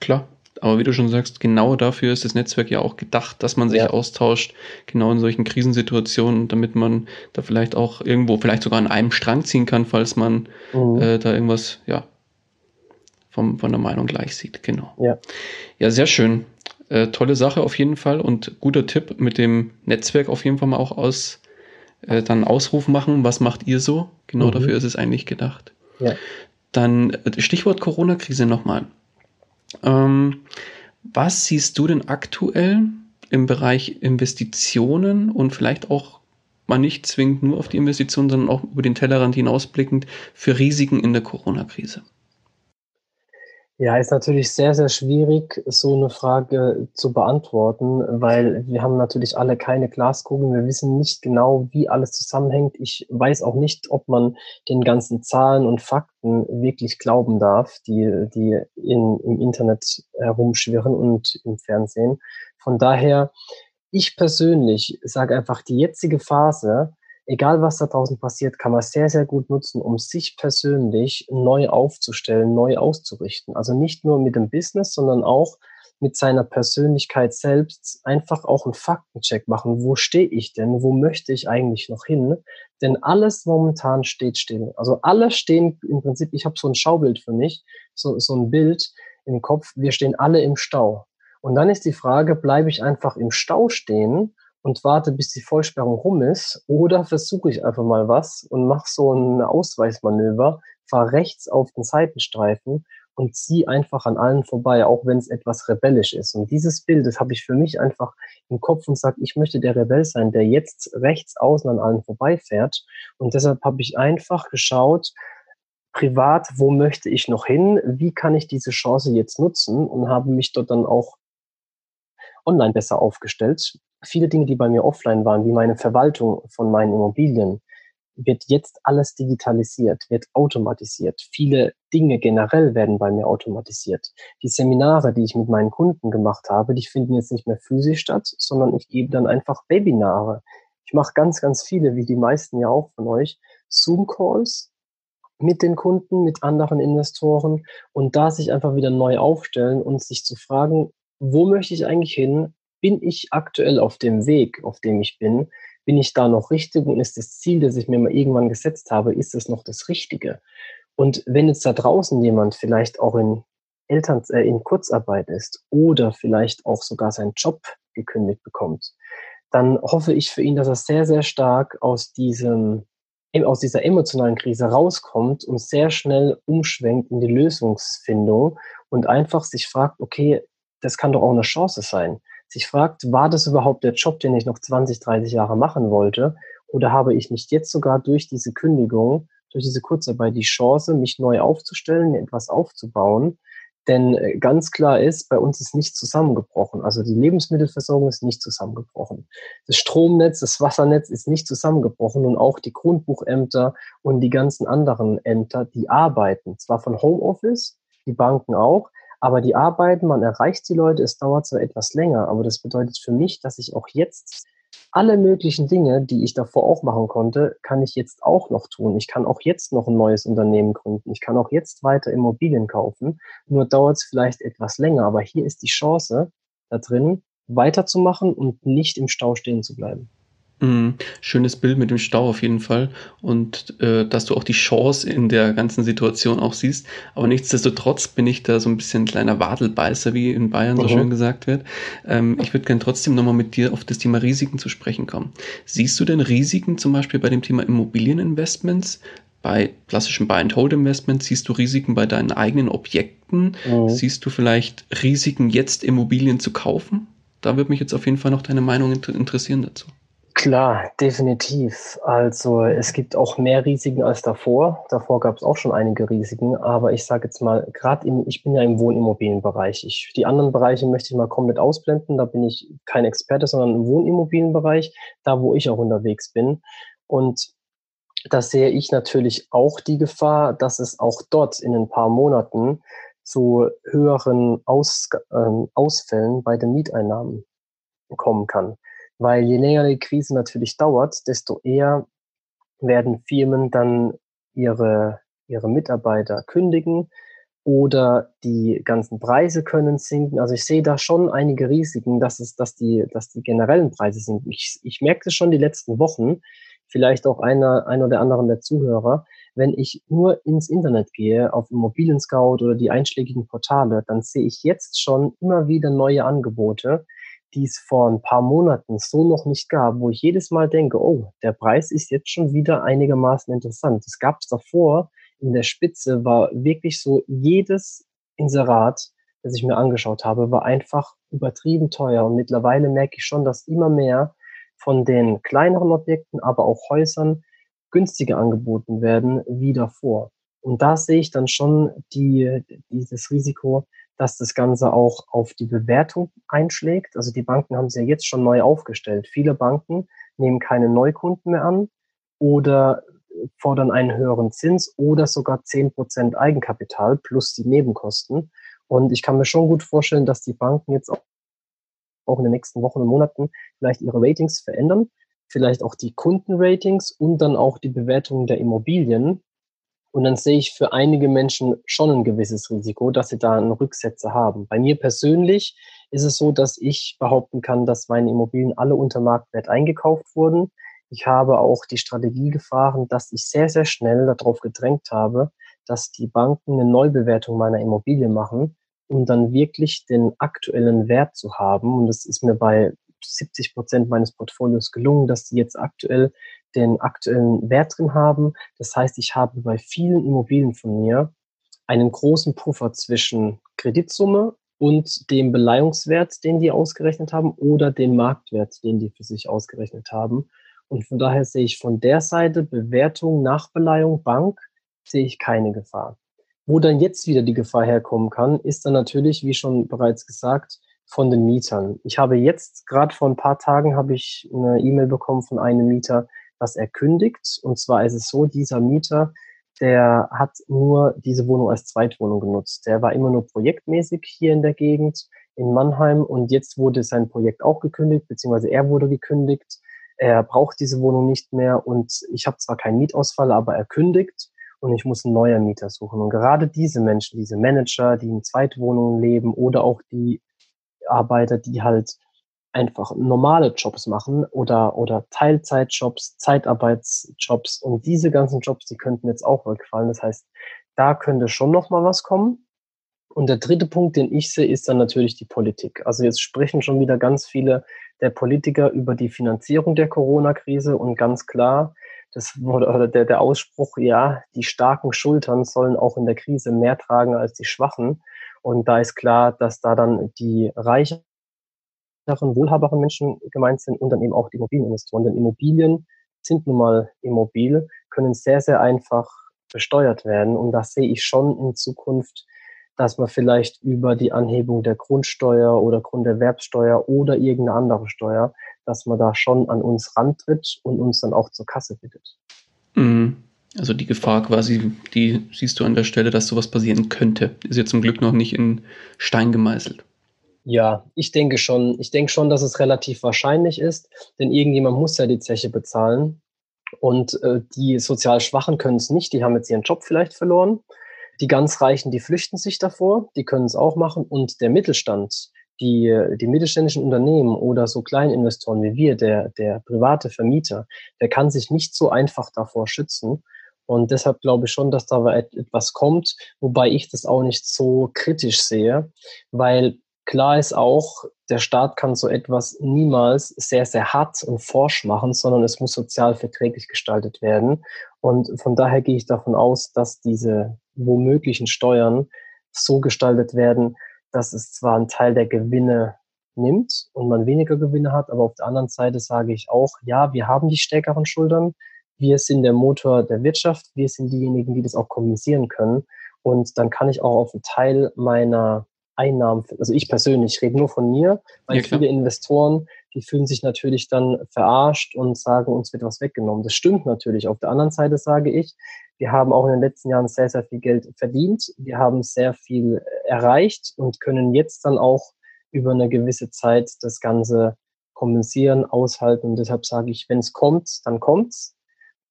A: Klar, aber wie du schon sagst, genau dafür ist das Netzwerk ja auch gedacht, dass man sich ja. austauscht, genau in solchen Krisensituationen, damit man da vielleicht auch irgendwo, vielleicht sogar an einem Strang ziehen kann, falls man mhm. äh, da irgendwas, ja, vom, von der Meinung gleich sieht. Genau. Ja, ja sehr schön. Äh, tolle Sache auf jeden Fall und guter Tipp mit dem Netzwerk auf jeden Fall mal auch aus, äh, dann Ausruf machen. Was macht ihr so? Genau mhm. dafür ist es eigentlich gedacht. Ja. Dann äh, Stichwort Corona-Krise nochmal. Ähm, was siehst du denn aktuell im Bereich Investitionen und vielleicht auch mal nicht zwingend nur auf die Investitionen, sondern auch über den Tellerrand hinausblickend für Risiken in der Corona-Krise?
C: Ja, ist natürlich sehr, sehr schwierig, so eine Frage zu beantworten, weil wir haben natürlich alle keine Glaskugeln. Wir wissen nicht genau, wie alles zusammenhängt. Ich weiß auch nicht, ob man den ganzen Zahlen und Fakten wirklich glauben darf, die, die in, im Internet herumschwirren und im Fernsehen. Von daher, ich persönlich sage einfach, die jetzige Phase egal was da draußen passiert, kann man sehr, sehr gut nutzen, um sich persönlich neu aufzustellen, neu auszurichten. Also nicht nur mit dem Business, sondern auch mit seiner Persönlichkeit selbst einfach auch einen Faktencheck machen. Wo stehe ich denn? Wo möchte ich eigentlich noch hin? Denn alles momentan steht still. Also alle stehen im Prinzip, ich habe so ein Schaubild für mich, so, so ein Bild im Kopf, wir stehen alle im Stau. Und dann ist die Frage, bleibe ich einfach im Stau stehen und warte, bis die Vollsperrung rum ist. Oder versuche ich einfach mal was und mache so ein Ausweichmanöver, fahre rechts auf den Seitenstreifen und ziehe einfach an allen vorbei, auch wenn es etwas rebellisch ist. Und dieses Bild, das habe ich für mich einfach im Kopf und sage, ich möchte der Rebell sein, der jetzt rechts außen an allen vorbeifährt. Und deshalb habe ich einfach geschaut, privat, wo möchte ich noch hin? Wie kann ich diese Chance jetzt nutzen? Und habe mich dort dann auch online besser aufgestellt viele Dinge, die bei mir offline waren, wie meine Verwaltung von meinen Immobilien, wird jetzt alles digitalisiert, wird automatisiert. Viele Dinge generell werden bei mir automatisiert. Die Seminare, die ich mit meinen Kunden gemacht habe, die finden jetzt nicht mehr physisch statt, sondern ich gebe dann einfach Webinare. Ich mache ganz, ganz viele, wie die meisten ja auch von euch, Zoom-Calls mit den Kunden, mit anderen Investoren und da sich einfach wieder neu aufstellen und sich zu fragen, wo möchte ich eigentlich hin? Bin ich aktuell auf dem Weg, auf dem ich bin? Bin ich da noch richtig und ist das Ziel, das ich mir mal irgendwann gesetzt habe, ist es noch das Richtige? Und wenn jetzt da draußen jemand vielleicht auch in Eltern, äh, in Kurzarbeit ist oder vielleicht auch sogar seinen Job gekündigt bekommt, dann hoffe ich für ihn, dass er sehr, sehr stark aus diesem, aus dieser emotionalen Krise rauskommt und sehr schnell umschwenkt in die Lösungsfindung und einfach sich fragt, okay, das kann doch auch eine Chance sein sich fragt, war das überhaupt der Job, den ich noch 20, 30 Jahre machen wollte? Oder habe ich nicht jetzt sogar durch diese Kündigung, durch diese Kurzarbeit die Chance, mich neu aufzustellen, etwas aufzubauen? Denn äh, ganz klar ist, bei uns ist nichts zusammengebrochen. Also die Lebensmittelversorgung ist nicht zusammengebrochen. Das Stromnetz, das Wassernetz ist nicht zusammengebrochen und auch die Grundbuchämter und die ganzen anderen Ämter, die arbeiten. Zwar von Homeoffice, die Banken auch, aber die arbeiten, man erreicht die Leute, es dauert zwar etwas länger, aber das bedeutet für mich, dass ich auch jetzt alle möglichen Dinge, die ich davor auch machen konnte, kann ich jetzt auch noch tun. Ich kann auch jetzt noch ein neues Unternehmen gründen. Ich kann auch jetzt weiter Immobilien kaufen. Nur dauert es vielleicht etwas länger. Aber hier ist die Chance da drin, weiterzumachen und nicht im Stau stehen zu bleiben.
A: Mhm. Schönes Bild mit dem Stau auf jeden Fall und äh, dass du auch die Chance in der ganzen Situation auch siehst. Aber nichtsdestotrotz bin ich da so ein bisschen ein kleiner Wadelbeißer, wie in Bayern mhm. so schön gesagt wird. Ähm, ich würde gerne trotzdem nochmal mit dir auf das Thema Risiken zu sprechen kommen. Siehst du denn Risiken zum Beispiel bei dem Thema Immobilieninvestments? Bei klassischen Buy-and-Hold-Investments siehst du Risiken bei deinen eigenen Objekten? Mhm. Siehst du vielleicht Risiken, jetzt Immobilien zu kaufen? Da würde mich jetzt auf jeden Fall noch deine Meinung interessieren dazu.
C: Klar, definitiv. Also es gibt auch mehr Risiken als davor. Davor gab es auch schon einige Risiken, aber ich sage jetzt mal, gerade im, ich bin ja im Wohnimmobilienbereich. Ich, die anderen Bereiche möchte ich mal komplett ausblenden. Da bin ich kein Experte, sondern im Wohnimmobilienbereich, da wo ich auch unterwegs bin. Und da sehe ich natürlich auch die Gefahr, dass es auch dort in ein paar Monaten zu höheren Aus, äh, Ausfällen bei den Mieteinnahmen kommen kann. Weil je länger die Krise natürlich dauert, desto eher werden Firmen dann ihre, ihre Mitarbeiter kündigen oder die ganzen Preise können sinken. Also ich sehe da schon einige Risiken, dass es, dass die, dass die generellen Preise sinken. Ich, ich merke das schon die letzten Wochen, vielleicht auch einer, einer oder anderen der Zuhörer. Wenn ich nur ins Internet gehe, auf Immobilien Scout oder die einschlägigen Portale, dann sehe ich jetzt schon immer wieder neue Angebote, die es vor ein paar Monaten so noch nicht gab, wo ich jedes Mal denke, oh, der Preis ist jetzt schon wieder einigermaßen interessant. Das gab es davor in der Spitze, war wirklich so jedes Inserat, das ich mir angeschaut habe, war einfach übertrieben teuer. Und mittlerweile merke ich schon, dass immer mehr von den kleineren Objekten, aber auch Häusern günstiger angeboten werden wie davor. Und da sehe ich dann schon die, dieses Risiko, dass das Ganze auch auf die Bewertung einschlägt. Also die Banken haben sie ja jetzt schon neu aufgestellt. Viele Banken nehmen keine Neukunden mehr an oder fordern einen höheren Zins oder sogar zehn Prozent Eigenkapital plus die Nebenkosten. Und ich kann mir schon gut vorstellen, dass die Banken jetzt auch, auch in den nächsten Wochen und Monaten vielleicht ihre Ratings verändern, vielleicht auch die Kundenratings und dann auch die Bewertungen der Immobilien, und dann sehe ich für einige Menschen schon ein gewisses Risiko, dass sie da einen Rücksetzer haben. Bei mir persönlich ist es so, dass ich behaupten kann, dass meine Immobilien alle unter Marktwert eingekauft wurden. Ich habe auch die Strategie gefahren, dass ich sehr, sehr schnell darauf gedrängt habe, dass die Banken eine Neubewertung meiner Immobilie machen, um dann wirklich den aktuellen Wert zu haben. Und das ist mir bei 70 Prozent meines Portfolios gelungen, dass die jetzt aktuell den aktuellen Wert drin haben. Das heißt, ich habe bei vielen Immobilien von mir einen großen Puffer zwischen Kreditsumme und dem Beleihungswert, den die ausgerechnet haben, oder dem Marktwert, den die für sich ausgerechnet haben. Und von daher sehe ich von der Seite Bewertung nach Beleihung Bank sehe ich keine Gefahr. Wo dann jetzt wieder die Gefahr herkommen kann, ist dann natürlich, wie schon bereits gesagt, von den Mietern. Ich habe jetzt gerade vor ein paar Tagen habe ich eine E-Mail bekommen von einem Mieter, dass er kündigt. Und zwar ist es so, dieser Mieter, der hat nur diese Wohnung als Zweitwohnung genutzt. Der war immer nur projektmäßig hier in der Gegend in Mannheim und jetzt wurde sein Projekt auch gekündigt, beziehungsweise er wurde gekündigt. Er braucht diese Wohnung nicht mehr und ich habe zwar keinen Mietausfall, aber er kündigt und ich muss einen neuen Mieter suchen. Und gerade diese Menschen, diese Manager, die in Zweitwohnungen leben oder auch die Arbeiter, die halt einfach normale Jobs machen oder, oder Teilzeitjobs, Zeitarbeitsjobs und diese ganzen Jobs, die könnten jetzt auch wegfallen. Das heißt, da könnte schon noch mal was kommen. Und der dritte Punkt, den ich sehe, ist dann natürlich die Politik. Also jetzt sprechen schon wieder ganz viele der Politiker über die Finanzierung der Corona-Krise und ganz klar, das wurde, oder der, der Ausspruch, ja, die starken Schultern sollen auch in der Krise mehr tragen als die Schwachen. Und da ist klar, dass da dann die reicheren, wohlhaberen Menschen gemeint sind und dann eben auch die Immobilieninvestoren. Denn Immobilien sind nun mal immobil, können sehr, sehr einfach besteuert werden. Und da sehe ich schon in Zukunft, dass man vielleicht über die Anhebung der Grundsteuer oder Grunderwerbsteuer oder irgendeine andere Steuer, dass man da schon an uns rantritt und uns dann auch zur Kasse bittet.
A: Mhm. Also die Gefahr quasi, die siehst du an der Stelle, dass sowas passieren könnte. Ist jetzt zum Glück noch nicht in Stein gemeißelt.
C: Ja, ich denke schon. Ich denke schon, dass es relativ wahrscheinlich ist, denn irgendjemand muss ja die Zeche bezahlen. Und äh, die sozial Schwachen können es nicht, die haben jetzt ihren Job vielleicht verloren. Die ganz Reichen, die flüchten sich davor, die können es auch machen. Und der Mittelstand, die, die mittelständischen Unternehmen oder so Kleininvestoren wie wir, der, der private Vermieter, der kann sich nicht so einfach davor schützen. Und deshalb glaube ich schon, dass da etwas kommt, wobei ich das auch nicht so kritisch sehe, weil klar ist auch, der Staat kann so etwas niemals sehr, sehr hart und forsch machen, sondern es muss sozial verträglich gestaltet werden. Und von daher gehe ich davon aus, dass diese womöglichen Steuern so gestaltet werden, dass es zwar einen Teil der Gewinne nimmt und man weniger Gewinne hat, aber auf der anderen Seite sage ich auch, ja, wir haben die stärkeren Schultern, wir sind der Motor der Wirtschaft, wir sind diejenigen, die das auch kompensieren können. Und dann kann ich auch auf einen Teil meiner Einnahmen, also ich persönlich, ich rede nur von mir, weil ja, viele Investoren, die fühlen sich natürlich dann verarscht und sagen, uns wird was weggenommen. Das stimmt natürlich. Auf der anderen Seite sage ich, wir haben auch in den letzten Jahren sehr, sehr viel Geld verdient. Wir haben sehr viel erreicht und können jetzt dann auch über eine gewisse Zeit das Ganze kompensieren, aushalten. Und deshalb sage ich, wenn es kommt, dann kommt's.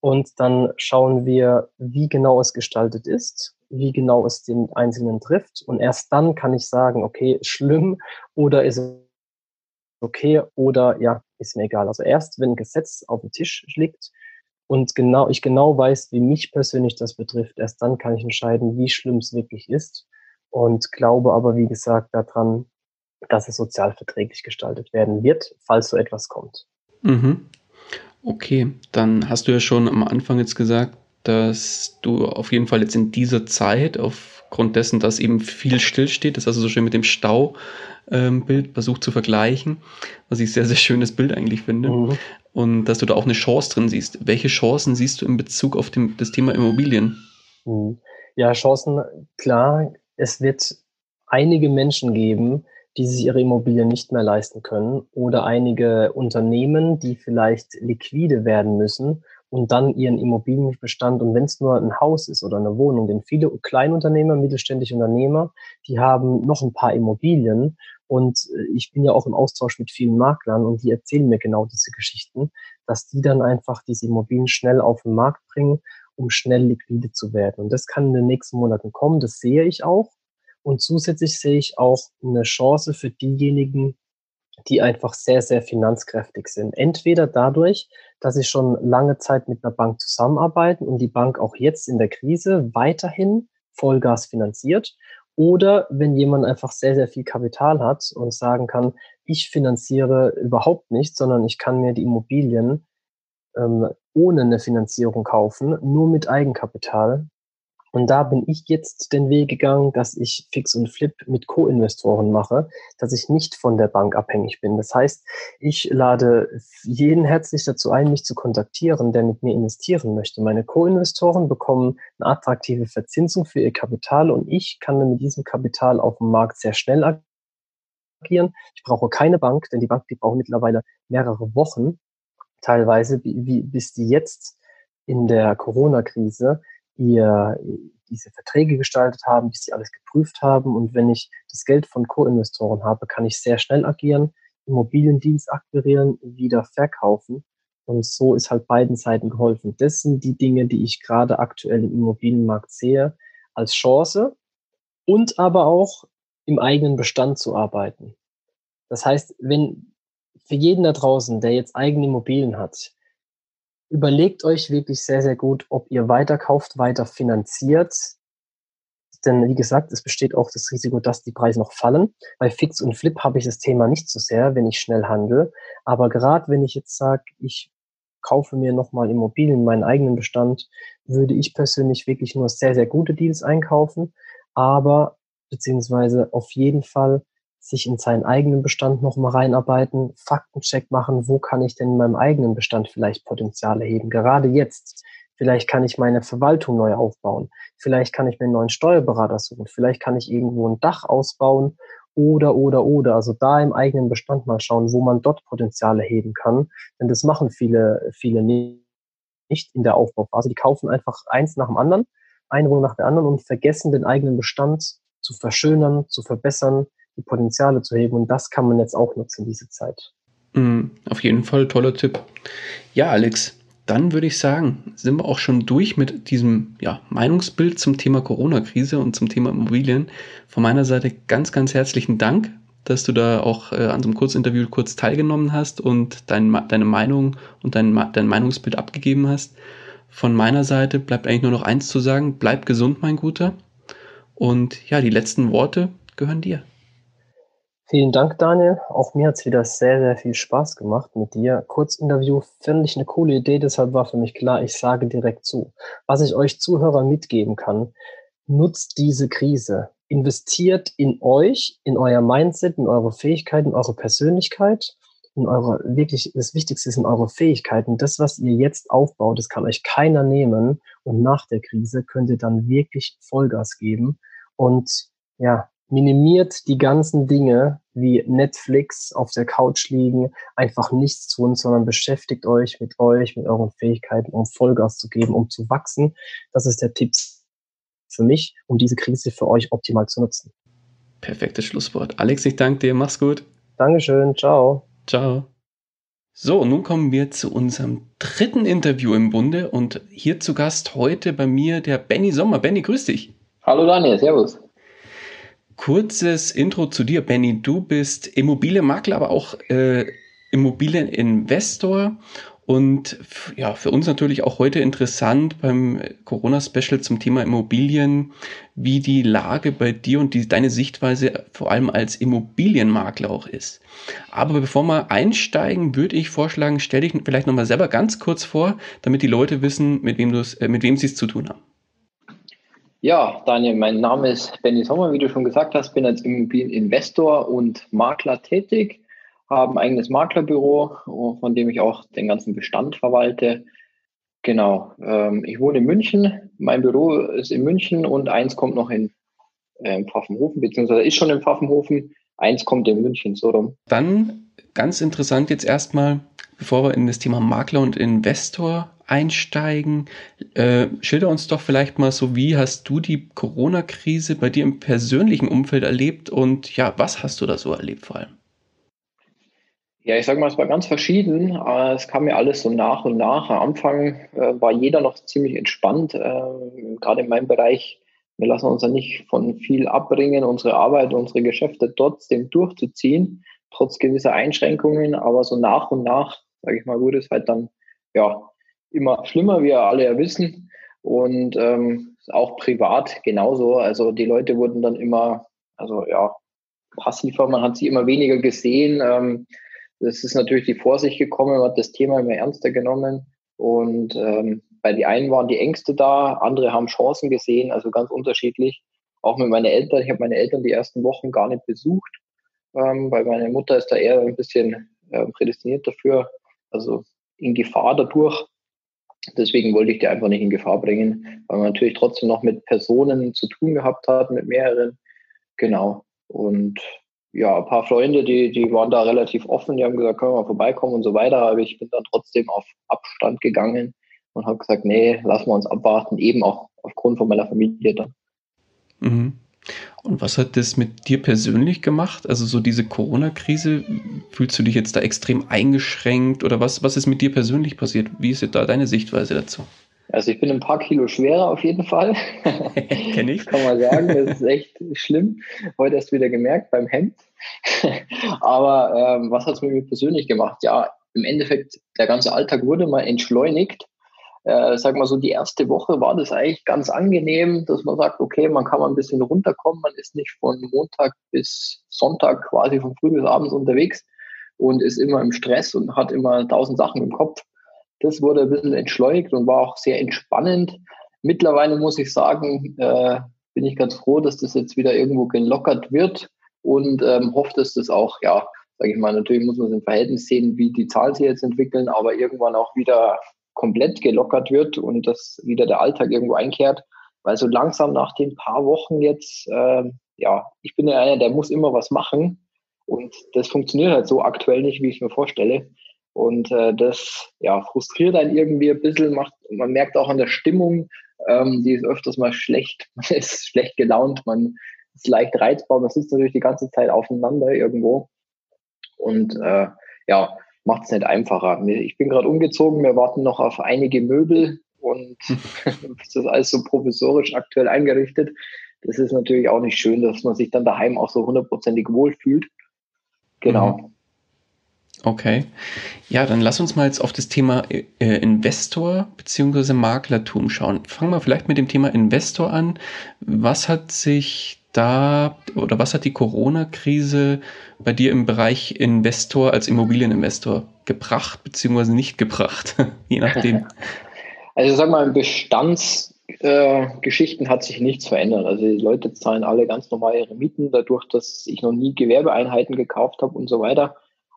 C: Und dann schauen wir, wie genau es gestaltet ist, wie genau es den Einzelnen trifft. Und erst dann kann ich sagen, okay, schlimm oder ist okay oder ja, ist mir egal. Also erst, wenn ein Gesetz auf dem Tisch liegt und genau, ich genau weiß, wie mich persönlich das betrifft, erst dann kann ich entscheiden, wie schlimm es wirklich ist. Und glaube aber, wie gesagt, daran, dass es sozial verträglich gestaltet werden wird, falls so etwas kommt.
A: Mhm. Okay, dann hast du ja schon am Anfang jetzt gesagt, dass du auf jeden Fall jetzt in dieser Zeit, aufgrund dessen, dass eben viel stillsteht, das hast du so schön mit dem Staubild ähm, versucht zu vergleichen, was ich sehr, sehr schönes Bild eigentlich finde. Mhm. Und dass du da auch eine Chance drin siehst. Welche Chancen siehst du in Bezug auf dem, das Thema Immobilien?
C: Mhm. Ja, Chancen, klar, es wird einige Menschen geben, die sich ihre Immobilien nicht mehr leisten können oder einige Unternehmen, die vielleicht liquide werden müssen und dann ihren Immobilienbestand und wenn es nur ein Haus ist oder eine Wohnung, denn viele Kleinunternehmer, mittelständische Unternehmer, die haben noch ein paar Immobilien und äh, ich bin ja auch im Austausch mit vielen Maklern und die erzählen mir genau diese Geschichten, dass die dann einfach diese Immobilien schnell auf den Markt bringen, um schnell liquide zu werden. Und das kann in den nächsten Monaten kommen, das sehe ich auch. Und zusätzlich sehe ich auch eine Chance für diejenigen, die einfach sehr, sehr finanzkräftig sind. Entweder dadurch, dass sie schon lange Zeit mit einer Bank zusammenarbeiten und die Bank auch jetzt in der Krise weiterhin Vollgas finanziert. Oder wenn jemand einfach sehr, sehr viel Kapital hat und sagen kann, ich finanziere überhaupt nicht, sondern ich kann mir die Immobilien ähm, ohne eine Finanzierung kaufen, nur mit Eigenkapital, und da bin ich jetzt den Weg gegangen, dass ich Fix und Flip mit Co-Investoren mache, dass ich nicht von der Bank abhängig bin. Das heißt, ich lade jeden herzlich dazu ein, mich zu kontaktieren, der mit mir investieren möchte. Meine Co-Investoren bekommen eine attraktive Verzinsung für ihr Kapital und ich kann mit diesem Kapital auf dem Markt sehr schnell agieren. Ich brauche keine Bank, denn die Bank, die braucht mittlerweile mehrere Wochen, teilweise, wie, bis die jetzt in der Corona-Krise ihr diese Verträge gestaltet haben, bis sie alles geprüft haben. Und wenn ich das Geld von Co-Investoren habe, kann ich sehr schnell agieren, Immobiliendienst akquirieren, wieder verkaufen. Und so ist halt beiden Seiten geholfen. Das sind die Dinge, die ich gerade aktuell im Immobilienmarkt sehe, als Chance und aber auch im eigenen Bestand zu arbeiten. Das heißt, wenn für jeden da draußen, der jetzt eigene Immobilien hat, überlegt euch wirklich sehr, sehr gut, ob ihr weiterkauft, weiter finanziert. Denn wie gesagt, es besteht auch das Risiko, dass die Preise noch fallen. Bei Fix und Flip habe ich das Thema nicht so sehr, wenn ich schnell handle. Aber gerade wenn ich jetzt sage, ich kaufe mir nochmal Immobilien in meinen eigenen Bestand, würde ich persönlich wirklich nur sehr, sehr gute Deals einkaufen. Aber beziehungsweise auf jeden Fall sich in seinen eigenen Bestand nochmal reinarbeiten, Faktencheck machen, wo kann ich denn in meinem eigenen Bestand vielleicht Potenziale heben, gerade jetzt. Vielleicht kann ich meine Verwaltung neu aufbauen. Vielleicht kann ich mir einen neuen Steuerberater suchen. Vielleicht kann ich irgendwo ein Dach ausbauen oder, oder, oder. Also da im eigenen Bestand mal schauen, wo man dort Potenziale heben kann. Denn das machen viele, viele nicht in der Aufbauphase. Die kaufen einfach eins nach dem anderen, eine Wohnung nach der anderen und vergessen den eigenen Bestand zu verschönern, zu verbessern, die Potenziale zu heben. Und das kann man jetzt auch nutzen, diese Zeit.
A: Mm, auf jeden Fall toller Tipp. Ja, Alex, dann würde ich sagen, sind wir auch schon durch mit diesem ja, Meinungsbild zum Thema Corona-Krise und zum Thema Immobilien. Von meiner Seite ganz, ganz herzlichen Dank, dass du da auch äh, an so einem Kurzinterview kurz teilgenommen hast und dein, deine Meinung und dein, dein Meinungsbild abgegeben hast. Von meiner Seite bleibt eigentlich nur noch eins zu sagen. Bleib gesund, mein Guter. Und ja, die letzten Worte gehören dir.
C: Vielen Dank, Daniel. Auch mir hat es wieder sehr, sehr viel Spaß gemacht mit dir. Kurzinterview finde ich eine coole Idee, deshalb war für mich klar, ich sage direkt zu. Was ich euch Zuhörer mitgeben kann, nutzt diese Krise. Investiert in euch, in euer Mindset, in eure Fähigkeiten, in eure Persönlichkeit, in eure, wirklich, das Wichtigste ist in eure Fähigkeiten. Das, was ihr jetzt aufbaut, das kann euch keiner nehmen. Und nach der Krise könnt ihr dann wirklich Vollgas geben. Und ja, minimiert die ganzen Dinge wie Netflix auf der Couch liegen, einfach nichts tun, sondern beschäftigt euch mit euch, mit euren Fähigkeiten, um Vollgas zu geben, um zu wachsen. Das ist der Tipp für mich, um diese Krise für euch optimal zu nutzen.
A: Perfektes Schlusswort. Alex, ich danke dir. Mach's gut.
C: Dankeschön. Ciao.
A: Ciao. So, nun kommen wir zu unserem dritten Interview im Bunde und hier zu Gast heute bei mir der Benny Sommer. Benny, grüß dich.
D: Hallo Daniel, servus.
A: Kurzes Intro zu dir, Benny. Du bist Immobilienmakler, aber auch äh, Immobilieninvestor. Und ja, für uns natürlich auch heute interessant beim Corona-Special zum Thema Immobilien, wie die Lage bei dir und die, deine Sichtweise vor allem als Immobilienmakler auch ist. Aber bevor wir einsteigen, würde ich vorschlagen, stell dich vielleicht nochmal selber ganz kurz vor, damit die Leute wissen, mit wem, äh, mit wem sie es zu tun haben.
D: Ja, Daniel, mein Name ist Benny Sommer, wie du schon gesagt hast, bin als Immobilieninvestor und Makler tätig, habe ein eigenes Maklerbüro, von dem ich auch den ganzen Bestand verwalte. Genau, ähm, ich wohne in München, mein Büro ist in München und eins kommt noch in äh, Pfaffenhofen, beziehungsweise ist schon in Pfaffenhofen, eins kommt in München, so rum.
A: Dann ganz interessant jetzt erstmal, bevor wir in das Thema Makler und Investor einsteigen. Äh, schilder uns doch vielleicht mal so, wie hast du die Corona-Krise bei dir im persönlichen Umfeld erlebt und ja, was hast du da so erlebt vor allem?
D: Ja, ich sage mal, es war ganz verschieden. Äh, es kam mir alles so nach und nach. Am Anfang äh, war jeder noch ziemlich entspannt. Äh, gerade in meinem Bereich, wir lassen uns ja nicht von viel abbringen, unsere Arbeit, unsere Geschäfte trotzdem durchzuziehen, trotz gewisser Einschränkungen. Aber so nach und nach, sage ich mal, wurde es halt dann ja immer schlimmer, wie wir alle ja wissen. Und ähm, auch privat genauso. Also die Leute wurden dann immer, also ja, passiver, man hat sie immer weniger gesehen. Ähm, das ist natürlich die Vorsicht gekommen, man hat das Thema immer ernster genommen. Und ähm, bei die einen waren die Ängste da, andere haben Chancen gesehen, also ganz unterschiedlich. Auch mit meinen Eltern, ich habe meine Eltern die ersten Wochen gar nicht besucht, ähm, weil meine Mutter ist da eher ein bisschen äh, prädestiniert dafür, also in Gefahr dadurch. Deswegen wollte ich die einfach nicht in Gefahr bringen, weil man natürlich trotzdem noch mit Personen zu tun gehabt hat, mit mehreren. Genau. Und ja, ein paar Freunde, die, die waren da relativ offen, die haben gesagt, können wir mal vorbeikommen und so weiter. Aber ich bin dann trotzdem auf Abstand gegangen und habe gesagt, nee, lassen wir uns abwarten, eben auch aufgrund von meiner Familie dann.
A: Mhm. Und was hat das mit dir persönlich gemacht? Also so diese Corona-Krise, fühlst du dich jetzt da extrem eingeschränkt oder was, was ist mit dir persönlich passiert? Wie ist da deine Sichtweise dazu?
D: Also ich bin ein paar Kilo schwerer auf jeden Fall.
A: Kenn ich.
D: Kann man sagen, das ist echt schlimm. Heute erst wieder gemerkt beim Hemd. Aber ähm, was hat es mit mir persönlich gemacht? Ja, im Endeffekt, der ganze Alltag wurde mal entschleunigt äh, sag mal so, die erste Woche war das eigentlich ganz angenehm, dass man sagt, okay, man kann mal ein bisschen runterkommen, man ist nicht von Montag bis Sonntag quasi von früh bis abends unterwegs und ist immer im Stress und hat immer tausend Sachen im Kopf. Das wurde ein bisschen entschleunigt und war auch sehr entspannend. Mittlerweile muss ich sagen, äh, bin ich ganz froh, dass das jetzt wieder irgendwo gelockert wird und ähm, hoffe, dass das auch, ja, sage ich mal, natürlich muss man es im Verhältnis sehen, wie die Zahlen sich jetzt entwickeln, aber irgendwann auch wieder komplett gelockert wird und dass wieder der Alltag irgendwo einkehrt. Weil so langsam nach den paar Wochen jetzt, äh, ja, ich bin ja einer, der muss immer was machen. Und das funktioniert halt so aktuell nicht, wie ich mir vorstelle. Und äh, das ja, frustriert einen irgendwie ein bisschen, macht, man merkt auch an der Stimmung, ähm, die ist öfters mal schlecht, man ist schlecht gelaunt, man ist leicht reizbar, man sitzt natürlich die ganze Zeit aufeinander irgendwo. Und äh, ja, macht es nicht einfacher. Ich bin gerade umgezogen, wir warten noch auf einige Möbel und das ist alles so provisorisch aktuell eingerichtet. Das ist natürlich auch nicht schön, dass man sich dann daheim auch so hundertprozentig wohlfühlt. Genau.
A: Mhm. Okay. Ja, dann lass uns mal jetzt auf das Thema äh, Investor bzw. Maklertum schauen. Fangen wir vielleicht mit dem Thema Investor an. Was hat sich da oder was hat die Corona-Krise bei dir im Bereich Investor als Immobilieninvestor gebracht bzw. nicht gebracht? Je nachdem.
D: Also sag mal, im Bestandsgeschichten äh, hat sich nichts verändert. Also die Leute zahlen alle ganz normal ihre Mieten, dadurch, dass ich noch nie Gewerbeeinheiten gekauft habe und so weiter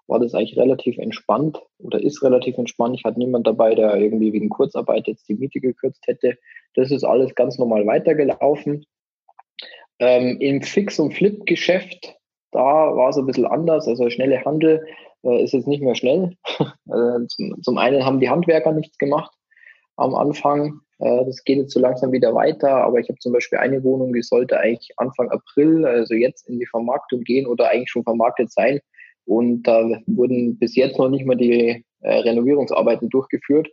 D: war das eigentlich relativ entspannt oder ist relativ entspannt. Ich hatte niemand dabei, der irgendwie wegen Kurzarbeit jetzt die Miete gekürzt hätte. Das ist alles ganz normal weitergelaufen. Ähm, Im Fix- und Flip-Geschäft, da war es ein bisschen anders. Also schnelle Handel äh, ist jetzt nicht mehr schnell. äh, zum, zum, einen haben die Handwerker nichts gemacht am Anfang. Äh, das geht jetzt so langsam wieder weiter. Aber ich habe zum Beispiel eine Wohnung, die sollte eigentlich Anfang April, also jetzt in die Vermarktung gehen oder eigentlich schon vermarktet sein. Und da wurden bis jetzt noch nicht mal die äh, Renovierungsarbeiten durchgeführt.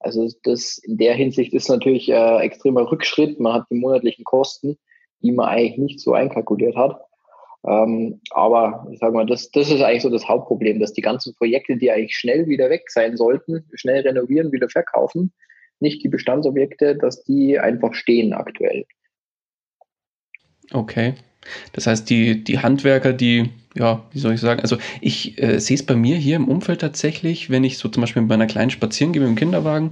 D: Also das in der Hinsicht ist natürlich äh, extremer Rückschritt. Man hat die monatlichen Kosten, die man eigentlich nicht so einkalkuliert hat. Ähm, aber ich sage mal, das, das ist eigentlich so das Hauptproblem, dass die ganzen Projekte, die eigentlich schnell wieder weg sein sollten, schnell renovieren, wieder verkaufen, nicht die Bestandsobjekte, dass die einfach stehen aktuell.
A: Okay. Das heißt, die, die Handwerker, die ja, wie soll ich sagen? Also ich äh, sehe es bei mir hier im Umfeld tatsächlich, wenn ich so zum Beispiel mit meiner Kleinen spazieren gehe mit dem Kinderwagen,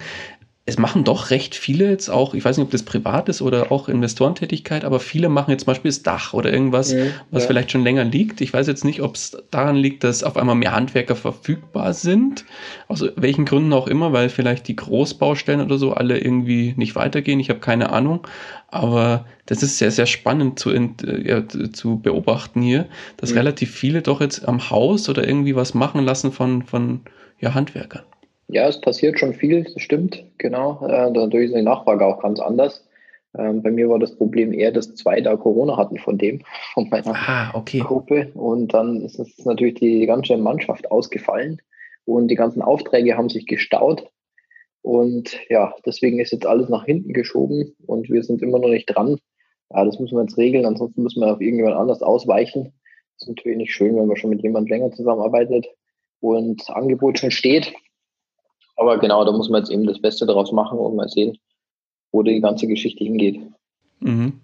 A: es machen doch recht viele jetzt auch, ich weiß nicht, ob das privat ist oder auch Investorentätigkeit, aber viele machen jetzt zum Beispiel das Dach oder irgendwas, ja, was ja. vielleicht schon länger liegt. Ich weiß jetzt nicht, ob es daran liegt, dass auf einmal mehr Handwerker verfügbar sind, aus welchen Gründen auch immer, weil vielleicht die Großbaustellen oder so alle irgendwie nicht weitergehen. Ich habe keine Ahnung, aber das ist sehr, sehr spannend zu, äh, ja, zu beobachten hier, dass mhm. relativ viele doch jetzt am Haus oder irgendwie was machen lassen von, von ja, Handwerkern.
D: Ja, es passiert schon viel, das stimmt, genau. Äh, dadurch ist die Nachfrage auch ganz anders. Ähm, bei mir war das Problem eher, dass zwei da Corona hatten von dem, von meiner ah, okay. Gruppe. Und dann ist es natürlich die ganze Mannschaft ausgefallen und die ganzen Aufträge haben sich gestaut. Und ja, deswegen ist jetzt alles nach hinten geschoben und wir sind immer noch nicht dran. Ja, das müssen wir jetzt regeln, ansonsten müssen wir auf irgendjemand anders ausweichen. Das ist natürlich nicht schön, wenn man schon mit jemand länger zusammenarbeitet und das Angebot schon steht. Aber genau, da muss man jetzt eben das Beste daraus machen und mal sehen, wo die ganze Geschichte hingeht.
A: Mhm.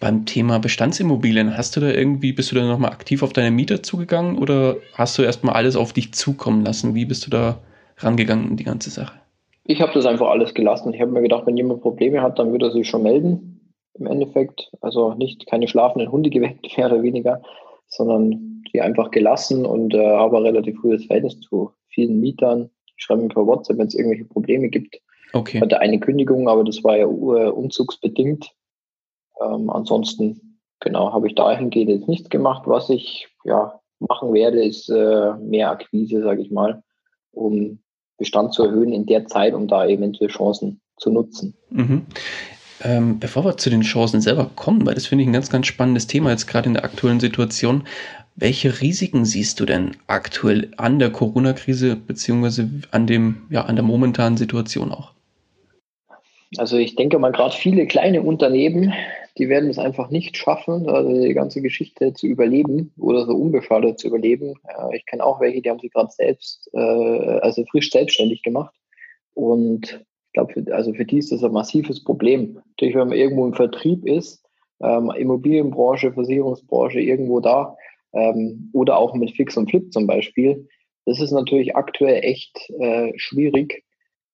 A: Beim Thema Bestandsimmobilien, hast du da irgendwie, bist du da nochmal aktiv auf deine Mieter zugegangen oder hast du erstmal alles auf dich zukommen lassen? Wie bist du da rangegangen in die ganze Sache?
D: Ich habe das einfach alles gelassen. Ich habe mir gedacht, wenn jemand Probleme hat, dann würde er sich schon melden. Im Endeffekt, also nicht keine schlafenden Hunde geweckt, mehr oder weniger, sondern die einfach gelassen und äh, habe relativ frühes Verhältnis zu vielen Mietern, schreibe mir per WhatsApp, wenn es irgendwelche Probleme gibt. Okay. Ich hatte eine Kündigung, aber das war ja umzugsbedingt. Ähm, ansonsten, genau, habe ich dahingehend jetzt nichts gemacht. Was ich ja machen werde, ist äh, mehr Akquise, sage ich mal, um Bestand zu erhöhen in der Zeit, um da eventuell Chancen zu nutzen.
A: Mhm. Ähm, bevor wir zu den Chancen selber kommen, weil das finde ich ein ganz, ganz spannendes Thema jetzt gerade in der aktuellen Situation, welche Risiken siehst du denn aktuell an der Corona-Krise beziehungsweise an dem, ja, an der momentanen Situation auch?
D: Also ich denke mal, gerade viele kleine Unternehmen, die werden es einfach nicht schaffen, die ganze Geschichte zu überleben oder so unbeschadet zu überleben. Ich kenne auch welche, die haben sich gerade selbst, äh, also frisch selbstständig gemacht. Und ich glaube, also für die ist das ein massives Problem. Natürlich, wenn man irgendwo im Vertrieb ist, ähm, Immobilienbranche, Versicherungsbranche, irgendwo da, ähm, oder auch mit Fix und Flip zum Beispiel. Das ist natürlich aktuell echt äh, schwierig,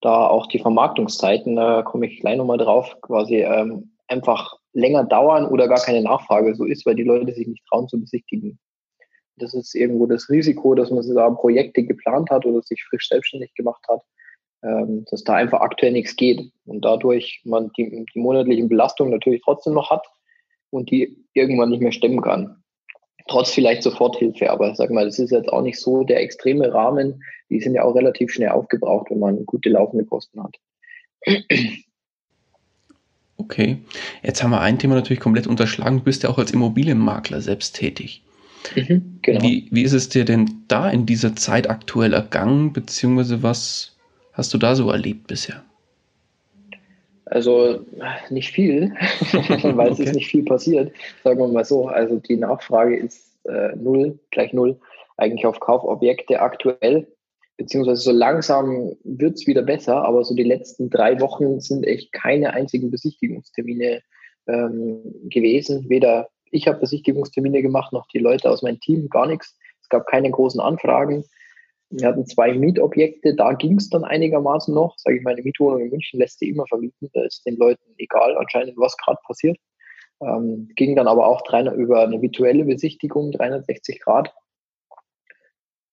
D: da auch die Vermarktungszeiten, da komme ich gleich nochmal drauf, quasi ähm, einfach länger dauern oder gar keine Nachfrage so ist, weil die Leute sich nicht trauen zu besichtigen. Das ist irgendwo das Risiko, dass man da Projekte geplant hat oder sich frisch selbstständig gemacht hat, ähm, dass da einfach aktuell nichts geht und dadurch man die, die monatlichen Belastungen natürlich trotzdem noch hat und die irgendwann nicht mehr stemmen kann trotz vielleicht Soforthilfe. Aber sag mal, das ist jetzt auch nicht so der extreme Rahmen. Die sind ja auch relativ schnell aufgebraucht, wenn man gute laufende Kosten hat.
A: Okay, jetzt haben wir ein Thema natürlich komplett unterschlagen. Du bist ja auch als Immobilienmakler selbst tätig. Mhm, genau. wie, wie ist es dir denn da in dieser Zeit aktuell ergangen, beziehungsweise was hast du da so erlebt bisher?
D: Also nicht viel, weil es okay. ist nicht viel passiert, sagen wir mal so. Also die Nachfrage ist äh, null, gleich null. eigentlich auf Kaufobjekte aktuell, beziehungsweise so langsam wird's wieder besser, aber so die letzten drei Wochen sind echt keine einzigen Besichtigungstermine ähm, gewesen. Weder ich habe Besichtigungstermine gemacht, noch die Leute aus meinem Team, gar nichts. Es gab keine großen Anfragen. Wir hatten zwei Mietobjekte, da ging es dann einigermaßen noch. Sage ich, meine Mietwohnung in München lässt sie immer vermieten. Da ist den Leuten egal anscheinend, was gerade passiert. Ähm, ging dann aber auch drei, über eine virtuelle Besichtigung, 360 Grad.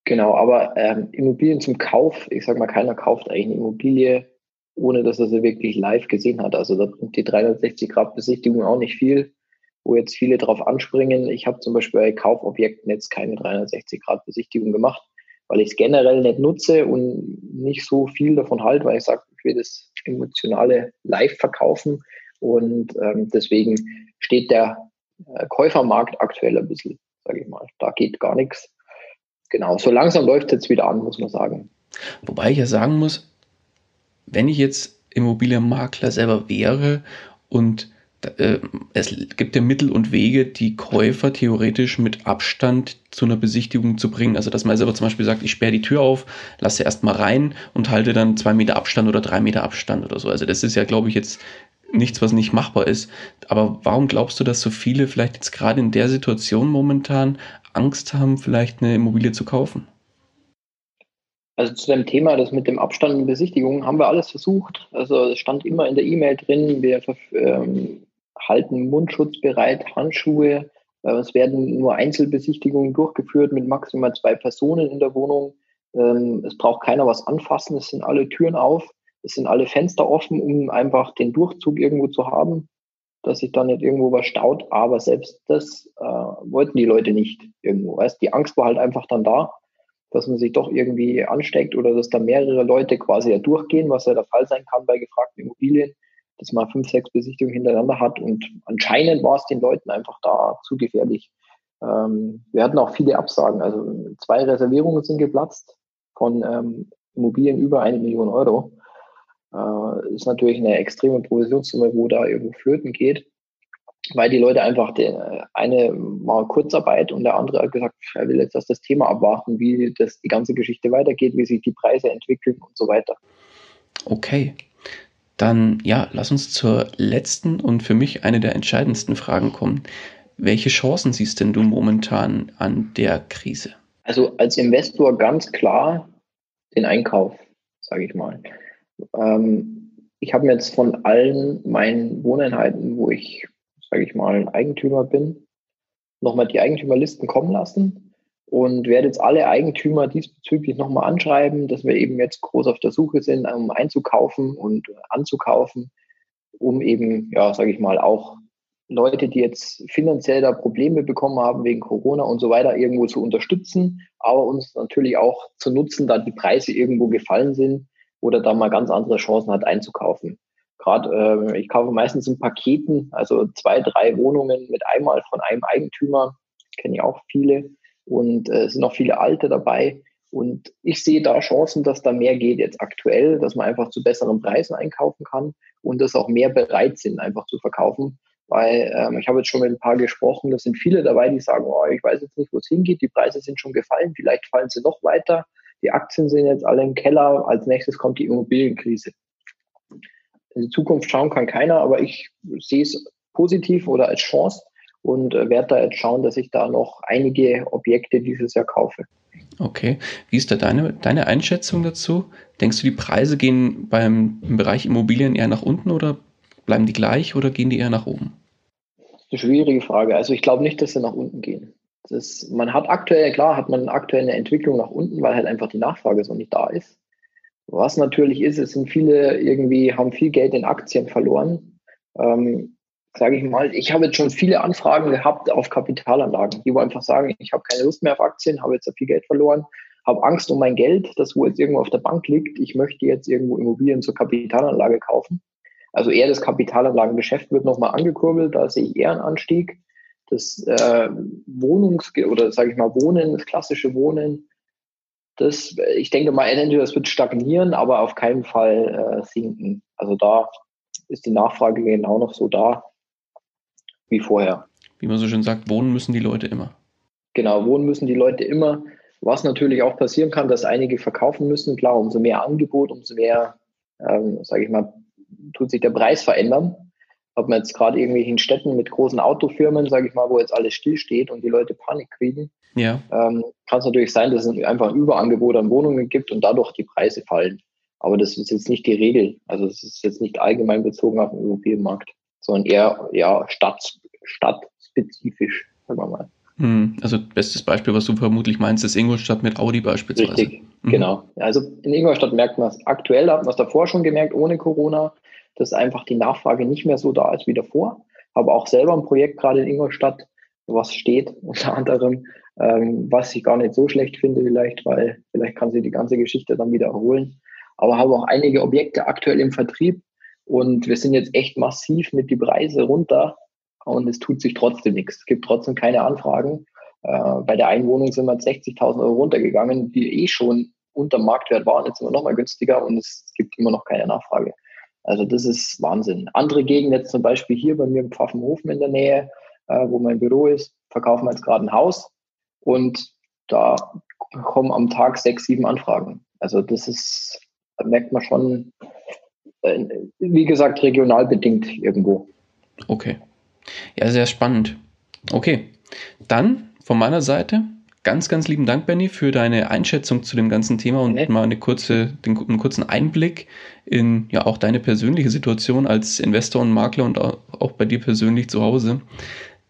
D: Genau, aber ähm, Immobilien zum Kauf, ich sage mal, keiner kauft eigentlich eine Immobilie, ohne dass er sie wirklich live gesehen hat. Also da bringt die 360 Grad Besichtigung auch nicht viel wo jetzt viele drauf anspringen. Ich habe zum Beispiel bei Kaufobjekten jetzt keine 360-Grad-Besichtigung gemacht, weil ich es generell nicht nutze und nicht so viel davon halte, weil ich sage, ich will das emotionale live verkaufen und ähm, deswegen steht der äh, Käufermarkt aktuell ein bisschen, sage ich mal. Da geht gar nichts. Genau, so langsam läuft es jetzt wieder an, muss man sagen.
A: Wobei ich ja sagen muss, wenn ich jetzt Immobilienmakler selber wäre und es gibt ja Mittel und Wege, die Käufer theoretisch mit Abstand zu einer Besichtigung zu bringen. Also, dass man selber zum Beispiel sagt, ich sperre die Tür auf, lasse erst mal rein und halte dann zwei Meter Abstand oder drei Meter Abstand oder so. Also, das ist ja, glaube ich, jetzt nichts, was nicht machbar ist. Aber warum glaubst du, dass so viele vielleicht jetzt gerade in der Situation momentan Angst haben, vielleicht eine Immobilie zu kaufen?
D: Also zu dem Thema, das mit dem Abstand und Besichtigungen, haben wir alles versucht. Also es stand immer in der E-Mail drin, wir ähm, halten Mundschutz bereit, Handschuhe. Äh, es werden nur Einzelbesichtigungen durchgeführt mit maximal zwei Personen in der Wohnung. Ähm, es braucht keiner was anfassen. Es sind alle Türen auf. Es sind alle Fenster offen, um einfach den Durchzug irgendwo zu haben, dass sich da nicht irgendwo was staut. Aber selbst das äh, wollten die Leute nicht irgendwo. Weißt? Die Angst war halt einfach dann da, dass man sich doch irgendwie ansteckt oder dass da mehrere Leute quasi ja durchgehen, was ja der Fall sein kann bei gefragten Immobilien dass man fünf, sechs Besichtigungen hintereinander hat. Und anscheinend war es den Leuten einfach da zu gefährlich. Ähm, wir hatten auch viele Absagen. Also zwei Reservierungen sind geplatzt von ähm, Immobilien über eine Million Euro. Äh, ist natürlich eine extreme Provisionssumme, wo da irgendwo flöten geht, weil die Leute einfach den, eine mal Kurzarbeit und der andere hat gesagt, er will jetzt erst das Thema abwarten, wie das die ganze Geschichte weitergeht, wie sich die Preise entwickeln und so weiter.
A: Okay. Dann ja, lass uns zur letzten und für mich eine der entscheidendsten Fragen kommen. Welche Chancen siehst denn du momentan an der Krise?
D: Also als Investor ganz klar den Einkauf, sage ich mal. Ähm, ich habe mir jetzt von allen meinen Wohneinheiten, wo ich, sage ich mal, Eigentümer bin, nochmal die Eigentümerlisten kommen lassen und werde jetzt alle Eigentümer diesbezüglich nochmal anschreiben, dass wir eben jetzt groß auf der Suche sind, um einzukaufen und anzukaufen, um eben, ja, sage ich mal, auch Leute, die jetzt finanziell da Probleme bekommen haben wegen Corona und so weiter, irgendwo zu unterstützen, aber uns natürlich auch zu nutzen, da die Preise irgendwo gefallen sind oder da mal ganz andere Chancen hat einzukaufen. Gerade äh, ich kaufe meistens in Paketen, also zwei, drei Wohnungen mit einmal von einem Eigentümer, kenne ich auch viele und äh, es sind noch viele Alte dabei. Und ich sehe da Chancen, dass da mehr geht jetzt aktuell, dass man einfach zu besseren Preisen einkaufen kann und dass auch mehr bereit sind, einfach zu verkaufen. Weil ähm, ich habe jetzt schon mit ein paar gesprochen, da sind viele dabei, die sagen, oh, ich weiß jetzt nicht, wo es hingeht, die Preise sind schon gefallen, vielleicht fallen sie noch weiter, die Aktien sind jetzt alle im Keller, als nächstes kommt die Immobilienkrise. In die Zukunft schauen kann keiner, aber ich sehe es positiv oder als Chance, und äh, werde da jetzt schauen, dass ich da noch einige Objekte dieses Jahr kaufe.
A: Okay. Wie ist da deine, deine Einschätzung dazu? Denkst du, die Preise gehen beim, im Bereich Immobilien eher nach unten oder bleiben die gleich oder gehen die eher nach oben?
D: Das ist eine schwierige Frage. Also ich glaube nicht, dass sie nach unten gehen. Das, man hat aktuell, klar, hat man aktuell eine Entwicklung nach unten, weil halt einfach die Nachfrage so nicht da ist. Was natürlich ist, es sind viele irgendwie, haben viel Geld in Aktien verloren. Ähm, sage ich mal, ich habe jetzt schon viele Anfragen gehabt auf Kapitalanlagen, die wo einfach sagen, ich habe keine Lust mehr auf Aktien, habe jetzt viel Geld verloren, habe Angst um mein Geld, das wo jetzt irgendwo auf der Bank liegt, ich möchte jetzt irgendwo Immobilien zur Kapitalanlage kaufen. Also eher das Kapitalanlagengeschäft wird nochmal angekurbelt, da sehe ich eher einen Anstieg. Das äh, Wohnungs- oder sage ich mal Wohnen, das klassische Wohnen, das, ich denke mal, entweder das wird stagnieren, aber auf keinen Fall äh, sinken. Also da ist die Nachfrage genau noch so da wie vorher.
A: Wie man so schön sagt, wohnen müssen die Leute immer.
D: Genau, wohnen müssen die Leute immer. Was natürlich auch passieren kann, dass einige verkaufen müssen. Klar, umso mehr Angebot, umso mehr, ähm, sage ich mal, tut sich der Preis verändern. Hat man jetzt gerade irgendwelchen Städten mit großen Autofirmen, sage ich mal, wo jetzt alles stillsteht und die Leute Panik kriegen,
A: ja.
D: ähm, kann es natürlich sein, dass es einfach ein Überangebot an Wohnungen gibt und dadurch die Preise fallen. Aber das ist jetzt nicht die Regel. Also es ist jetzt nicht allgemein bezogen auf den Immobilienmarkt, sondern eher ja, Stadt, stadtspezifisch, sagen wir mal.
A: Hm, also bestes Beispiel, was du vermutlich meinst, ist Ingolstadt mit Audi beispielsweise.
D: Richtig, mhm. genau. Also in Ingolstadt merkt man es aktuell, hat man es davor schon gemerkt, ohne Corona, dass einfach die Nachfrage nicht mehr so da ist wie davor. Habe auch selber ein Projekt gerade in Ingolstadt, was steht unter anderem, ähm, was ich gar nicht so schlecht finde vielleicht, weil vielleicht kann sich die ganze Geschichte dann wieder erholen. Aber habe auch einige Objekte aktuell im Vertrieb und wir sind jetzt echt massiv mit die Preise runter und es tut sich trotzdem nichts. Es gibt trotzdem keine Anfragen. Äh, bei der Einwohnung sind wir 60.000 Euro runtergegangen, die eh schon unter Marktwert waren. Jetzt sind wir nochmal günstiger und es gibt immer noch keine Nachfrage. Also das ist Wahnsinn. Andere Gegenden, jetzt zum Beispiel hier bei mir im Pfaffenhofen in der Nähe, äh, wo mein Büro ist, verkaufen wir jetzt gerade ein Haus und da kommen am Tag sechs, sieben Anfragen. Also das ist, da merkt man schon, wie gesagt, regional bedingt irgendwo.
A: Okay. Ja, sehr spannend. Okay, dann von meiner Seite ganz, ganz lieben Dank, Benny, für deine Einschätzung zu dem ganzen Thema und okay. mal eine kurze, den, einen kurzen Einblick in ja auch deine persönliche Situation als Investor und Makler und auch bei dir persönlich zu Hause.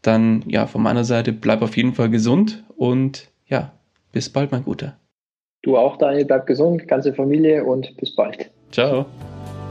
A: Dann ja, von meiner Seite bleib auf jeden Fall gesund und ja, bis bald, mein Guter.
D: Du auch, Daniel, bleib gesund, ganze Familie und bis bald.
A: Ciao.